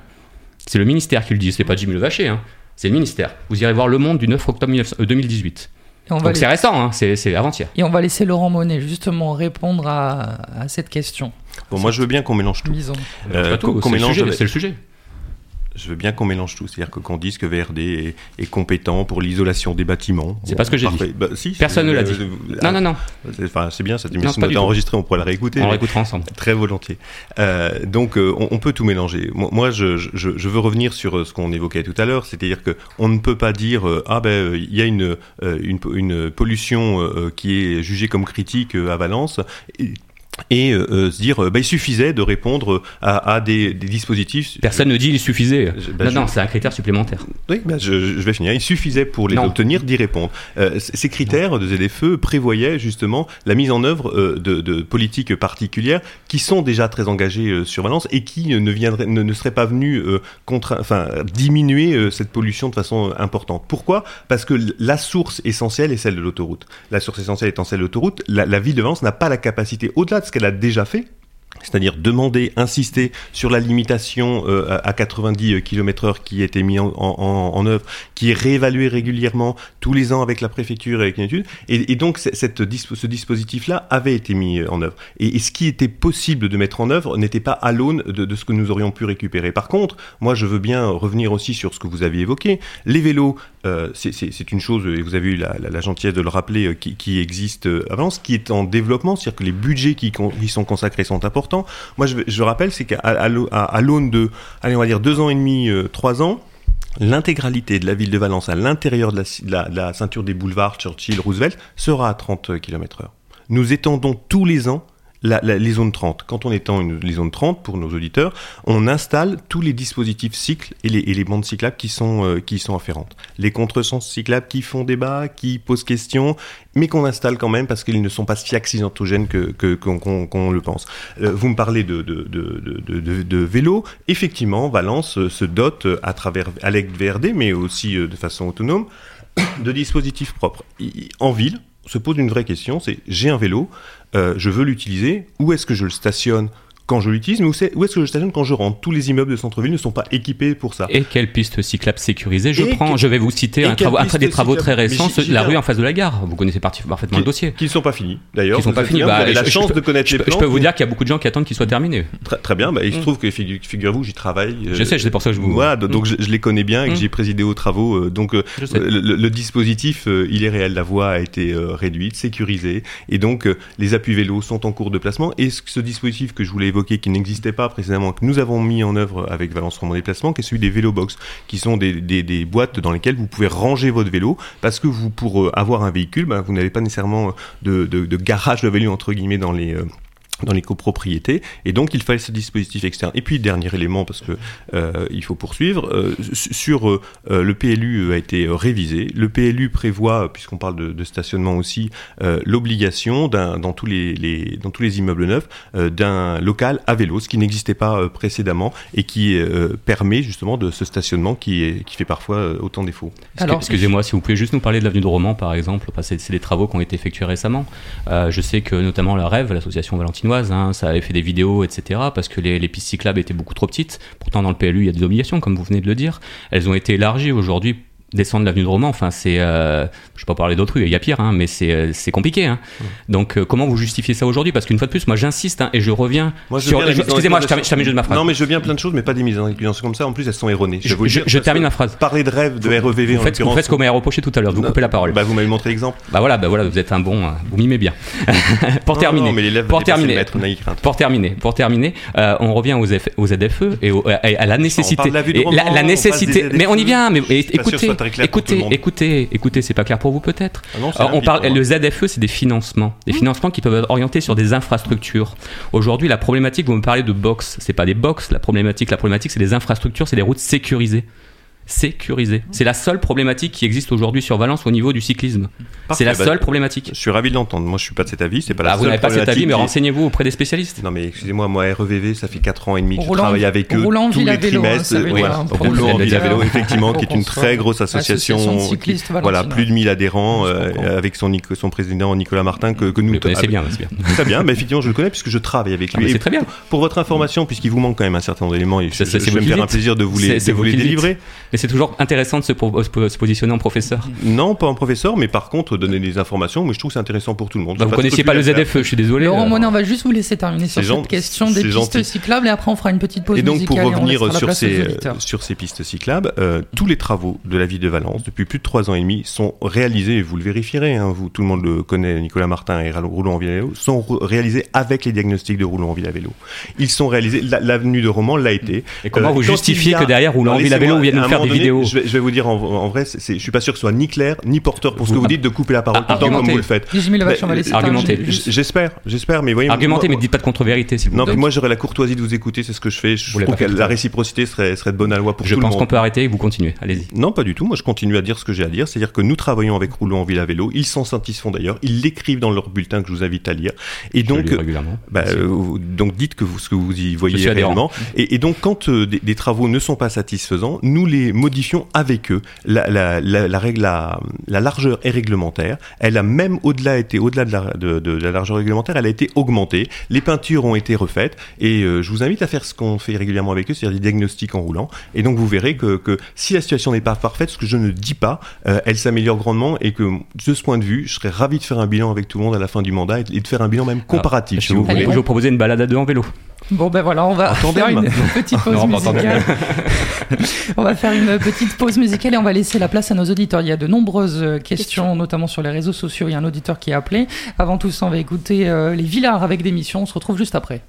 C'est le ministère qui le dit, c'est pas Jimmy Levaché, hein, c'est le ministère. Vous irez voir Le Monde du 9 octobre 19- euh, 2018. Et on va Donc c'est récent, hein, c'est c'est avant-hier. Et on va laisser Laurent Monet justement répondre à, à cette question. Bon, moi, je veux bien qu'on mélange tout. Euh, C'est pas tout, qu'on- mélange c'est le sujet. Je veux bien qu'on mélange tout, c'est-à-dire que- qu'on dise que VRD est, est compétent pour l'isolation des bâtiments. C'est pas ce que j'ai dit. Bah, si, Personne ne l'a dit. euh, Non, non, non. C'est enfin, c'est bien, cette émission est enregistrée, on pourra la réécouter. On mais- réécoutera ensemble. Très volontiers. Euh, donc, euh, on, on peut tout mélanger. Moi, je, je, je veux revenir sur euh, ce qu'on évoquait tout à l'heure, c'est-à-dire que on ne peut pas dire euh, ah ben euh, il y a une euh, une, une pollution euh, qui est jugée comme critique euh, à Valence. Et, et euh, euh, se dire, euh, bah, il suffisait de répondre à, à des, des dispositifs. Personne ne dit il suffisait. Je- bah, non, je- non, c'est un critère supplémentaire. Oui, bah, je, vais finir. Il suffisait pour les Non. obtenir d'y répondre. Euh, ces critères de ZFE prévoyaient justement la mise en œuvre euh, de, de politiques particulières qui sont déjà très engagées sur Valence et qui ne, viendraient, ne, ne seraient pas venues contra- enfin, diminuer cette pollution de façon importante. Pourquoi? Parce que la source essentielle est celle de l'autoroute. La source essentielle étant celle de l'autoroute, la, la ville de Valence n'a pas la capacité, au-delà de ce qu'elle a déjà fait, c'est-à-dire demander, insister sur la limitation euh, à à 90 km/h qui a été mis en, œuvre, qui est réévaluée régulièrement tous les ans avec la préfecture et avec une étude. Et, donc cette ce dispositif-là avait été mis euh, en œuvre. Et, ce qui était possible de mettre en œuvre n'était pas à l'aune de, ce que nous aurions pu récupérer. Par contre, moi je veux bien revenir aussi sur ce que vous aviez évoqué. Les vélos, euh, c'est- une chose, et vous avez eu la, gentillesse de le rappeler, euh, qui, existe euh, à Valence, qui est en développement, c'est-à-dire que les budgets qui, qui sont consacrés sont importants. Moi, je, rappelle, c'est qu'à l'aune de, allez, on dire deux ans et demi, euh, trois ans, l'intégralité de la ville de Valence à l'intérieur de de la- ceinture des boulevards Churchill, Roosevelt sera à 30 km heure. Nous étendons tous les ans la- la- les zones 30. Quand on étend une, les zones 30, pour nos auditeurs, on installe tous les dispositifs cycles et les, et les bandes cyclables qui sont, euh, qui sont afférentes. Les contresens cyclables qui font débat, qui posent question, mais qu'on installe quand même parce qu'ils ne sont pas si accidentogènes que, que- qu'on, qu'on- qu'on le pense. Euh, vous me parlez de, de, de, de, de- vélo. Effectivement, Valence euh, se dote euh, à travers avec VRD, mais aussi euh, de façon autonome, de dispositifs propres. En ville, se pose une vraie question, c'est j'ai un vélo, euh, je veux l'utiliser, où est-ce que je le stationne? Quand je l'utilise, mais où, est-ce que je stationne quand je rentre? Tous les immeubles de centre-ville ne sont pas équipés pour ça. Et quelle piste cyclable sécurisée? Je Et prends, que- je vais vous citer un, travaux- piste des travaux très récents, la rue en face de la gare. Vous connaissez parfaitement le dossier. Qui ne sont pas finis, d'ailleurs. Qui sont vous pas finis. bien, Bah, vous avez la je- chance de connaître je les peux- Je plans. peux vous dire qu'il y a beaucoup de gens qui attendent qu'ils soient terminés. Très, très bien, bah, il se Mm. trouve que figu- figurez-vous, j'y travaille. euh, Je sais, c'est pour ça que je vous- Voilà, do- donc Mm. je, les connais bien et que Mm. j'ai présidé aux travaux. euh, donc euh, le, dispositif, euh, il est réel. La voie a été réduite, sécurisée, et donc les appuis vélos sont en cours de placement. Et ce dispositif que je voulais évoquer, qui n'existait pas précédemment, que nous avons mis en œuvre avec Valence Romand Déplacement, qui est celui des vélo box, qui sont des, boîtes dans lesquelles vous pouvez ranger votre vélo, parce que vous, pour euh, avoir un véhicule, bah, vous n'avez pas nécessairement de garage de vélo entre guillemets dans les euh, dans les copropriétés et donc il fallait ce dispositif externe. Et puis dernier élément parce que euh, il faut poursuivre euh, su- sur euh, le PLU a été révisé. Le PLU prévoit puisqu'on parle de, de stationnement aussi euh, l'obligation d'un dans tous les, les dans tous les immeubles neufs euh, d'un local à vélo ce qui n'existait pas euh, précédemment et qui euh, permet justement de ce stationnement qui est qui fait parfois euh, autant défaut. Excu- Excusez-moi, si vous pouvez juste nous parler de l'avenue de Roman, par exemple, parce que c'est c'est des travaux qui ont été effectués récemment. Euh, je sais que notamment la Rêve, l'association Valentino, hein, ça avait fait des vidéos, etc. Parce que les, les pistes cyclables étaient beaucoup trop petites. Pourtant, dans le PLU, il y a des obligations, comme vous venez de le dire. Elles ont été élargies aujourd'hui descendre l'avenue de Roman, enfin c'est, euh, je vais pas parler d'autres rues, il y a pire, hein, mais c'est euh, c'est compliqué. Hein. Donc euh, comment vous justifiez ça aujourd'hui? Parce qu'une fois de plus, moi j'insiste hein, et je reviens Moi, je veux sur. Excusez-moi, je termine, juste ma phrase. Non, mais je bien plein de choses, mais pas des mises en accusation comme ça. En plus, elles sont erronées. Je- vous dire, je termine ma phrase. Parler de rêve, de REVV vous en faites, vous faites ce qu'on m'a reproché tout à l'heure, vous coupez la parole. Bah, vous m'avez montré l'exemple. Bah voilà, bah voilà, vous êtes un bon, euh, vous mimez bien. pour Non, terminer, non, mais pour terminer, maître, pour terminer, pour terminer, euh, on revient aux, ZFE et à, la nécessité, de la de nécessité. des Mais on y vient, mais écoutez, très clair pour tout le écoutez, monde. écoutez, écoutez, c'est pas clair pour vous peut-être. Ah non, Alors, on parle, le ZFE, c'est des financements, des financements qui peuvent être orientés sur des infrastructures. Aujourd'hui, la problématique, vous me parlez de box, c'est pas des box, la problématique, la problématique, c'est des infrastructures, c'est des routes sécurisées. Sécurisées. C'est la seule problématique qui existe aujourd'hui sur Valence au niveau du cyclisme. C'est la bah, seule problématique. Je suis ravi de l'entendre. Moi, je suis pas de cet avis. C'est pas Bah, la vous seule n'avez pas cet avis, mais renseignez-vous auprès des spécialistes. Non, mais excusez-moi, moi, REVV, ça fait 4 ans et demi que je travaille avec eux Roulant tous les Vélo, hein, trimestres. hein, Villa dire. Vélo, effectivement, qui est une très grosse association, association de qui- cyclistes voilà, plus de 1000 adhérents, euh, avec son, président Nicolas Martin, que, que nous le connaissez bien, c'est bien. Très bien, mais effectivement, je le connais puisque je travaille avec Ah, lui. c'est très bien. Pour votre information, puisqu'il vous manque quand même un certain nombre d'éléments, je, vais vous me faire un plaisir de vous les, vous vous délivrer. Mais c'est toujours intéressant de se, positionner en professeur. Non, pas en professeur, mais par contre, donner des informations, mais je trouve que c'est intéressant pour tout le monde. Bah, vous de connaissiez pas le à ZFE, je suis désolé. Laurent euh, Monet, on va juste vous laisser terminer sur cette question des pistes gentil. cyclables et après on fera une petite pause Et donc pour musicale revenir sur ces, auditeurs. sur ces pistes cyclables, euh, tous les travaux de la ville de Valence depuis plus de trois ans et demi sont réalisés, et vous le vérifierez, hein, vous, tout le monde le connaît, Nicolas Martin et Roulon en Vélo, sont réalisés avec les diagnostics de Roulon en Villa Vélo. Ils sont réalisés, la- l'avenue de Romans l'a été. Et comment Euh, vous justifiez que derrière Roulon en Alors, Villa Vélo, viennent nous à faire des donné, vidéos je vais, je vais vous dire en, en vrai, c'est- c'est- je suis pas sûr que ce soit ni clair ni porteur pour ce que vous dites de couper la parole Ah, tout le temps comme vous le faites. J- J'espère, j'espère, mais voyez. Argumentez, moi- mais dites pas de contre-vérité, s'il vous non, plaît. puis moi j'aurais la courtoisie de vous écouter, c'est ce que je fais. Je trouve que la réciprocité serait, serait de bonne loi pour Je tout le pense monde. qu'on peut arrêter et vous continuez. Allez-y. Non, pas du tout. Moi, je continue à dire ce que j'ai à dire. C'est-à-dire que nous travaillons avec Roulon en Villa Vélo. Ils s'en satisfont d'ailleurs. Ils l'écrivent dans leur bulletin que je vous invite à lire. Et Je donc, bah, euh, donc dites que vous, ce que vous y Je voyez réellement. Et, et donc, quand euh, des, des travaux ne sont pas satisfaisants, nous les modifions avec eux. La, la, la, la règle, la, la largeur est réglementaire. Elle a même au-delà été, au-delà de la, de, de la largeur réglementaire, elle a été augmentée. Les peintures ont été refaites. Et euh, je vous invite à faire ce qu'on fait régulièrement avec eux, c'est-à-dire des diagnostics en roulant. Et donc, vous verrez que, que si la situation n'est pas parfaite, ce que je ne dis pas, euh, elle s'améliore grandement et que de ce point de vue, je serais ravi de faire un bilan avec tout le monde à la fin du mandat et, et de faire un bilan même comparatif, Alors, si vous voulez. vous, je vous proposer une balade à deux en vélo? Bon ben voilà, on va faire une petite pause Non, musicale. on va faire une petite pause musicale et on va laisser la place à nos auditeurs. Il y a de nombreuses euh, questions, notamment sur les réseaux sociaux. Il y a un auditeur qui a appelé. Avant tout ça, on va écouter euh, les Villards avec des missions. On se retrouve juste après.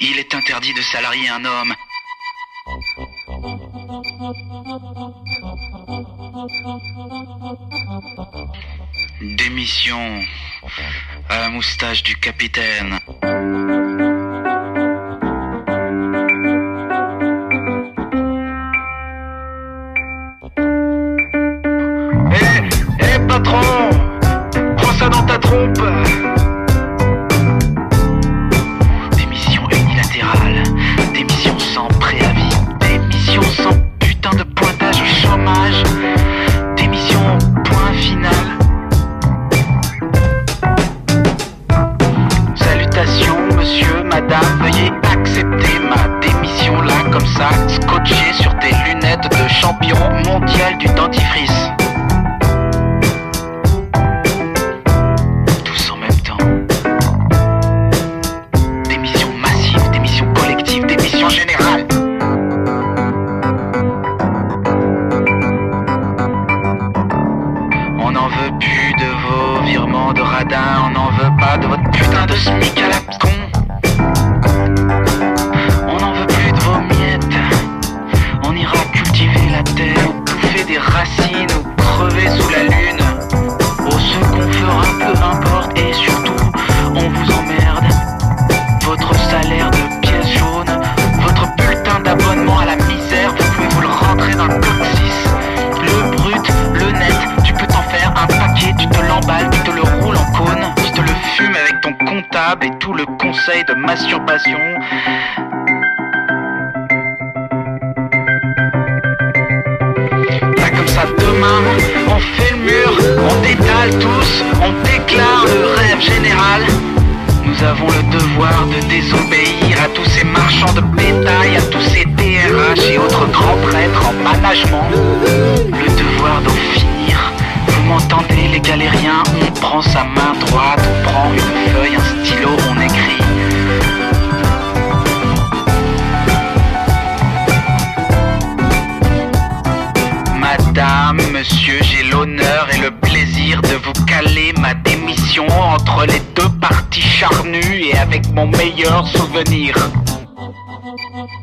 Il est interdit de salarier un homme. Démission à la moustache du capitaine. Démission unilatérale. Démission sans préavis. Démission sans putain de pointage au chômage. Démission point final. Salutations, monsieur, madame, veuillez accepter ma démission là, comme ça, scotché sur tes lunettes de champion mondial du dentifrice.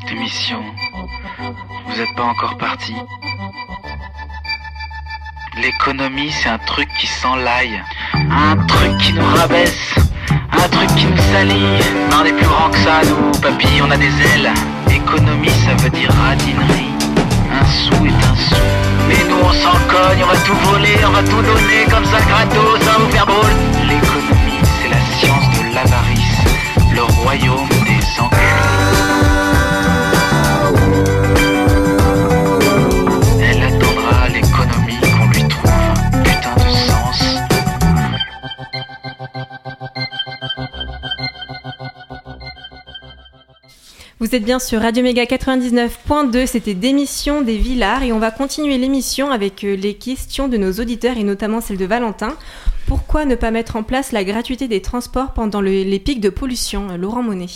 Démission. Vous êtes pas encore parti. L'économie, c'est un truc qui s'enlaille. Un truc qui nous rabaisse. Un truc qui nous salit. Mais on est plus grand que ça, nous, papy, on a des ailes. Économie, ça veut dire radinerie. Un sou est un sou. Mais nous, on s'en cogne, on va tout voler, on va tout donner comme ça gratos, ça va vous faire drôle. L'économie, c'est la science de l'avarice. Le royaume Vous êtes bien sur Radio Méga 99.2, c'était d'émission des Villars et on va continuer l'émission avec euh, les questions de nos auditeurs et notamment celle de Valentin. Pourquoi ne pas mettre en place la gratuité des transports pendant le- les pics de pollution? Laurent Monet.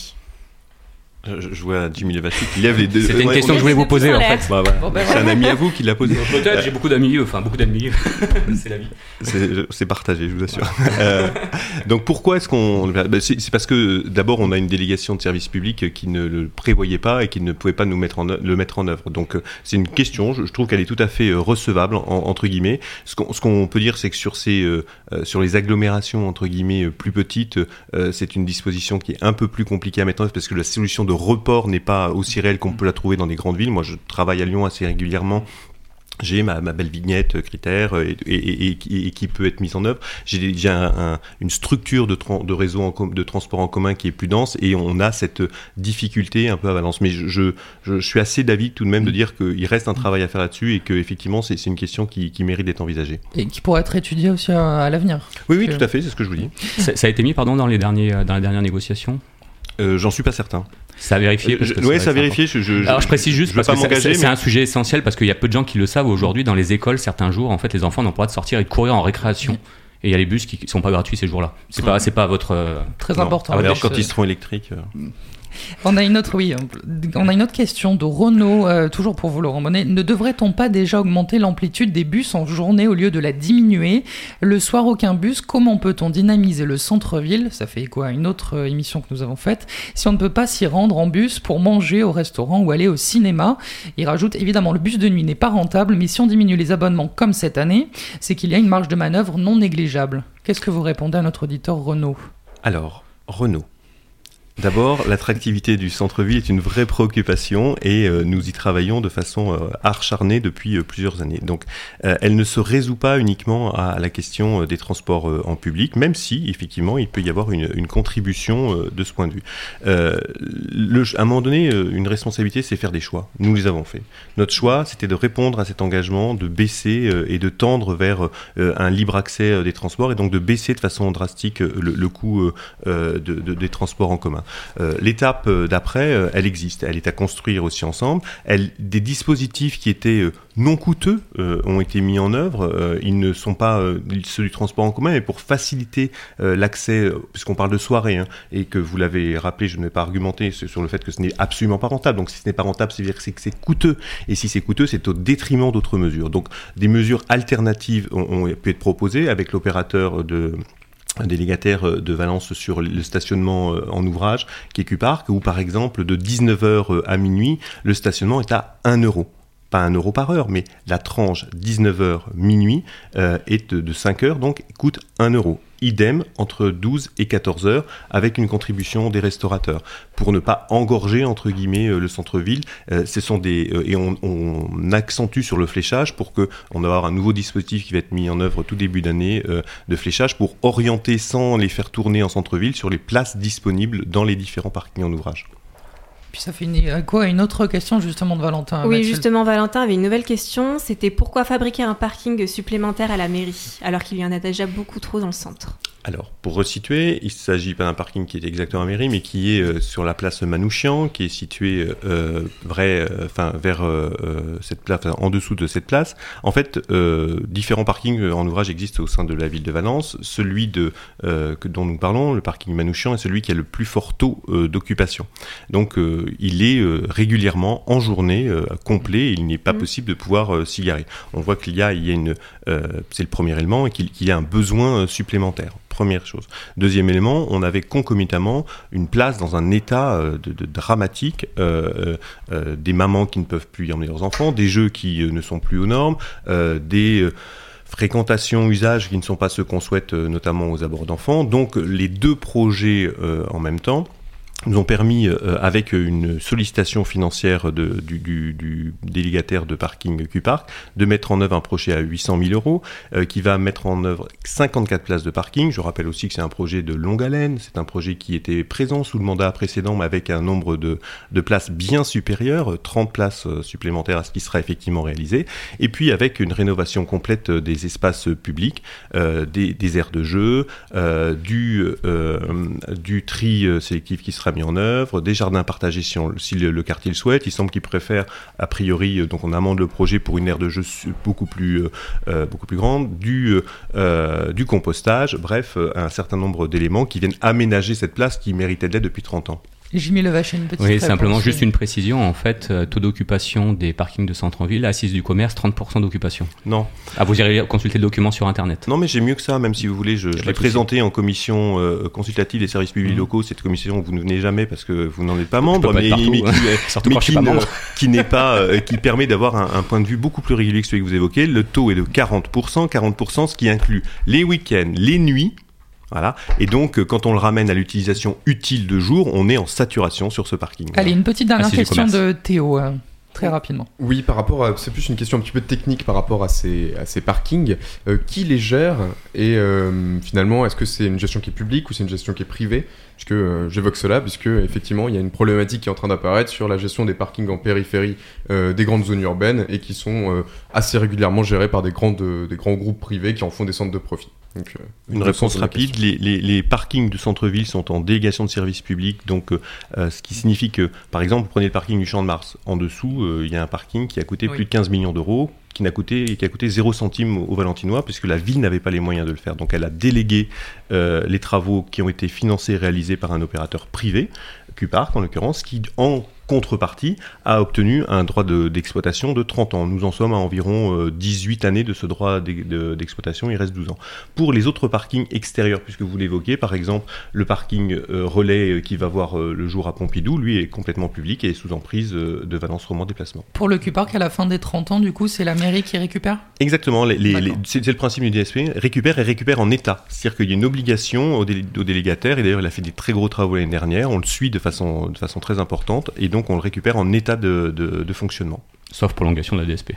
Je, je vois Jimmy Levasseur qui lève les deux. C'était une question que je voulais vous poser en fait. Bah. Bon, ben, C'est un ami à vous qui l'a posé. Peut-être, j'ai beaucoup d'amis, enfin beaucoup d'amis. c'est la vie. C'est partagé, je vous assure. Euh, donc pourquoi est-ce qu'on... bah, c'est parce que d'abord on a une délégation de service public qui ne le prévoyait pas et qui ne pouvait pas nous mettre en, le mettre en œuvre. Donc euh, c'est une question, je, je trouve qu'elle est tout à fait euh, recevable, en- entre guillemets. Ce qu'on peut dire c'est que sur, ces, euh, euh, sur les agglomérations, entre guillemets, euh, plus petites, euh, c'est une disposition qui est un peu plus compliquée à mettre en œuvre parce que la solution de report n'est pas aussi réelle qu'on peut la trouver dans des grandes villes. Moi je travaille à Lyon assez régulièrement j'ai ma, ma belle vignette euh, critère euh, et, et- et- et- et qui peut être mise en œuvre. J'ai déjà un- un- une structure de, réseau en com- de transport en commun qui est plus dense et on a cette difficulté un peu à Valence. Mais je, je, je suis assez d'avis tout de même de dire qu'il reste un travail à faire là-dessus et que effectivement c'est c'est une question qui, qui mérite d'être envisagée. Et qui pourrait être étudié aussi à, à l'avenir. Oui, oui, Que- tout à fait, c'est ce que je vous dis. Ça, ça a été mis pardon dans les derniers euh, dans les dernières négociations? Euh, J'en suis pas certain. Ça a vérifié. Euh, ouais, c'est ça a vérifié, c'est je- je- Alors je précise juste je parce pas que c'est- mais- un sujet essentiel parce qu'il y a peu de gens qui le savent aujourd'hui dans les écoles certains jours en fait les enfants n'ont pas le droit de sortir et de courir en récréation. Et il y a les bus qui qui sont pas gratuits ces jours-là. C'est pas, c'est pas à votre. euh, Très non, important. Alors quand ils seront électriques. euh, On a une autre, oui, on a une autre question de Renaud, euh, toujours pour vous Laurent Monet. Ne devrait-on pas déjà augmenter l'amplitude des bus en journée au lieu de la diminuer? Le soir, aucun bus. Comment peut-on dynamiser le centre-ville? Ça fait quoi Une autre euh, émission que nous avons faite? Si on ne peut pas s'y rendre en bus pour manger au restaurant ou aller au cinéma, il rajoute évidemment le bus de nuit n'est pas rentable, mais si on diminue les abonnements comme cette année, c'est qu'il y a une marge de manœuvre non négligeable. Qu'est-ce que vous répondez à notre auditeur Renaud? Alors, Renault. D'abord, l'attractivité du centre-ville est une vraie préoccupation et euh, nous y travaillons de façon euh, acharnée depuis euh, plusieurs années. Donc, elle ne se résout pas uniquement à la question des transports en public, même si, effectivement, il peut y avoir une, contribution de ce point de vue. À un moment donné, une responsabilité, c'est faire des choix. Nous les avons fait. Notre choix, c'était de répondre à cet engagement, de baisser et de tendre vers un libre accès des transports et donc de baisser de façon drastique le, coût de- de- des transports en commun. Euh, L'étape euh, d'après, euh, elle existe, elle est à construire aussi ensemble. Des dispositifs qui étaient non coûteux ont été mis en œuvre. Ils ne sont pas ceux du transport en commun, mais pour faciliter l'accès, puisqu'on parle de soirée, hein, et que vous l'avez rappelé, je ne vais pas argumenter sur le fait que ce n'est absolument pas rentable. Donc si ce n'est pas rentable, c'est-à-dire que c'est que c'est coûteux. Et si c'est coûteux, c'est au détriment d'autres mesures. Donc des mesures alternatives ont, pu être proposées avec l'opérateur de délégataire euh, de Valence sur le stationnement euh, en ouvrage, qui est où par exemple de 19h à minuit, le stationnement est à 1 euro. Pas 1 euro par heure, mais la tranche 19h minuit euh, est de, de 5 heures, donc coûte 1 euro. Idem entre 12 et 14 heures avec une contribution des restaurateurs pour ne pas engorger entre guillemets euh, le centre-ville. Euh, euh, et on, accentue sur le fléchage pour que on va avoir un nouveau dispositif qui va être mis en œuvre tout début d'année de fléchage pour orienter sans les faire tourner en centre-ville sur les places disponibles dans les différents parkings en ouvrage. Puis ça fait une, quoi une autre question justement de Valentin. Oui, Mathilde. justement, Valentin avait une nouvelle question. C'était pourquoi fabriquer un parking supplémentaire à la mairie alors qu'il y en a déjà beaucoup trop dans le centre? Alors, pour resituer, il ne s'agit pas d'un parking qui est exactement à mairie, mais qui est euh, sur la place Manouchian, qui est situé euh, vrai, euh, enfin, vers euh, euh, cette place, en dessous de cette place. En fait, euh, différents parkings euh, en ouvrage existent au sein de la ville de Valence. Celui de, euh, que, dont nous parlons, le parking Manouchian, est celui qui a le plus fort taux euh, d'occupation. Donc, euh, il est euh, régulièrement en journée euh, complet. Et il n'est pas possible de pouvoir euh, s'y garer. On voit qu'il y a, il y a une, euh, c'est le premier élément, et qu'il y a un besoin euh, supplémentaire. Première chose. Deuxième élément, on avait concomitamment une place dans un état euh, dramatique, euh, euh, des mamans qui ne peuvent plus y emmener leurs enfants, des jeux qui ne sont plus aux normes, des fréquentations, usages qui ne sont pas ceux qu'on souhaite, notamment aux abords d'enfants. Donc les deux projets en même temps nous ont permis, euh, avec une sollicitation financière de, du, du, du délégataire de parking Q-Park, de mettre en œuvre un projet à 800 000 euros euh, qui va mettre en œuvre 54 places de parking. Je rappelle aussi que c'est un projet de longue haleine, c'est un projet qui était présent sous le mandat précédent, mais avec un nombre de, de places bien supérieur, euh, 30 places euh, supplémentaires à ce qui sera effectivement réalisé, et puis avec une rénovation complète euh, des espaces publics, euh, des, des aires de jeu, euh, du, du tri sélectif qui sera mis en œuvre, des jardins partagés si, le, quartier le souhaite. Il semble qu'il préfère, a priori, euh, donc on amende le projet pour une aire de jeu su- beaucoup plus, euh, euh, beaucoup plus grande, du, compostage, bref, un certain nombre d'éléments qui viennent aménager cette place qui méritait de l'être depuis 30 ans. Jimmy Levache, une petite Oui, réponse. simplement juste une précision. En fait, euh, taux d'occupation des parkings de centre-ville, assise du commerce, 30% d'occupation. Non. Ah, vous irez consulter le document sur Internet. Non, mais j'ai mieux que ça, même si vous voulez. Je, l'ai présenté en commission euh, consultative des services publics Mhm. locaux. Cette commission, vous ne venez jamais parce que vous n'en êtes pas membre, peux pas mais, être partout, mais qui, hein. Surtout mais quand je suis qui pas ne- membre. qui n'est pas, euh, qui permet d'avoir un, un point de vue beaucoup plus régulier que celui que vous évoquez. Le taux est de 40%, 40%, ce qui inclut les week-ends, les nuits. Voilà. Et donc, euh, quand on le ramène à l'utilisation utile de jour, on est en saturation sur ce parking. Allez, une petite dernière du question de Théo, euh, très rapidement. Oui, par rapport à. C'est plus une question un petit peu technique par rapport à ces, à ces parkings. Euh, qui les gère Et euh, finalement, est-ce que c'est une gestion qui est publique ou c'est une gestion qui est privée? Puisque euh, j'évoque cela, puisque effectivement, il y a une problématique qui est en train d'apparaître sur la gestion des parkings en périphérie euh, des grandes zones urbaines et qui sont euh, assez régulièrement gérés par des, grandes, des grands groupes privés qui en font des centres de profit. Donc, euh, Une le réponse rapide, les, les- les parkings de centre-ville sont en délégation de service public, donc euh, euh, ce qui signifie que, par exemple, vous prenez le parking du Champ de Mars, en dessous, euh, il y a un parking qui a coûté Oui. plus de 15 millions d'euros, qui n'a coûté, qui a coûté 0 centime aux Valentinois, puisque la ville n'avait pas les moyens de le faire. Donc elle a délégué euh, les travaux qui ont été financés et réalisés par un opérateur privé, Q-Park en l'occurrence, qui en contrepartie a obtenu un droit de- d'exploitation de, 30 ans. Nous en sommes à environ euh, 18 années de ce droit d'e- de- d'exploitation, il reste 12 ans. Pour les autres parkings extérieurs, puisque vous l'évoquez, par exemple le parking euh, relais euh, qui va voir euh, le jour à Pompidou, lui est complètement public et est sous emprise euh, de Valence Roman Déplacement. Pour le Q-Park, à la fin des 30 ans, du coup, c'est la mairie qui récupère? Exactement, les- les- c'est le principe du DSP, récupère et récupère en état. C'est-à-dire qu'il y a une obligation au, au délégataire, et d'ailleurs il a fait des très gros travaux l'année dernière, on le suit de façon, de façon très importante, et donc on le récupère en état de, de- de fonctionnement. Sauf prolongation de la DSP.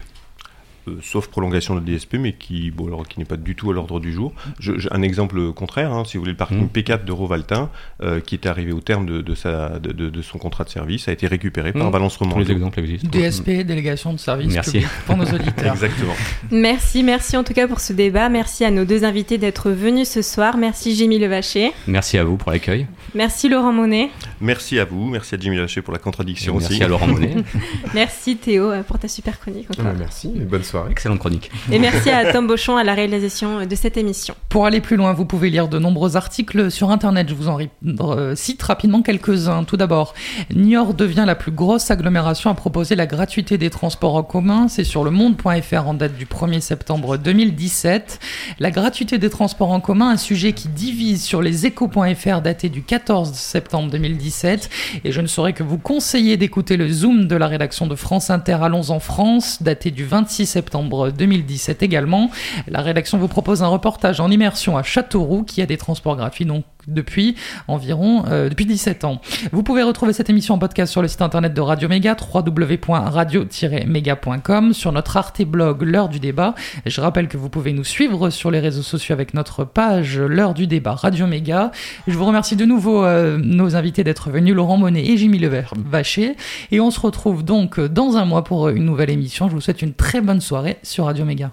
Euh, sauf prolongation de la DSP, mais qui, bon, alors, qui n'est pas du tout à l'ordre du jour. Je- je- un exemple contraire, hein, si vous voulez, le parking Mm. P4 de Rovaltin, euh, qui était arrivé au terme de, de sa, de, de- de son contrat de service, a été récupéré par Mm. Valence Tous les exemples existent. DSP, délégation de service Merci. public, pour nos auditeurs. Exactement. Merci, merci en tout cas pour ce débat. Merci à nos deux invités d'être venus ce soir. Merci Jimmy Levaché. Merci à vous pour l'accueil. Merci Laurent Monet. Merci à vous, merci à Jimmy Laché pour la contradiction Merci aussi. à Laurent Monet. Merci Théo euh, pour ta super chronique Ah, encore. merci et bonne soirée. Excellente chronique. Et merci à Tom Beauchamp à la réalisation de cette émission. Pour aller plus loin, vous pouvez lire de nombreux articles sur Internet. Je vous en euh, cite rapidement quelques-uns. Tout d'abord, Niort devient la plus grosse agglomération à proposer la gratuité des transports en commun. C'est sur le monde.fr en date du 1er septembre 2017. La gratuité des transports en commun, un sujet qui divise sur les échos.fr daté du 14 septembre 2017. Et je ne saurais que vous conseiller d'écouter le Zoom de la rédaction de France Inter Allons en France, daté du 26 septembre 2017 également. La rédaction vous propose un reportage en immersion à Châteauroux qui a des transports gratuits donc depuis environ euh, depuis 17 ans. Vous pouvez retrouver cette émission en podcast sur le site internet de Radio Méga, www.radio-méga.com, sur notre Arte blog L'heure du débat. Je rappelle que vous pouvez nous suivre sur les réseaux sociaux avec notre page L'heure du débat Radio Méga. Je vous remercie de nouveau euh, nos invités d'être venus, Laurent Monet et Jimmy Levert Vacher. Et on se retrouve donc dans un mois pour une nouvelle émission. Je vous souhaite une très bonne soirée sur Radio Méga.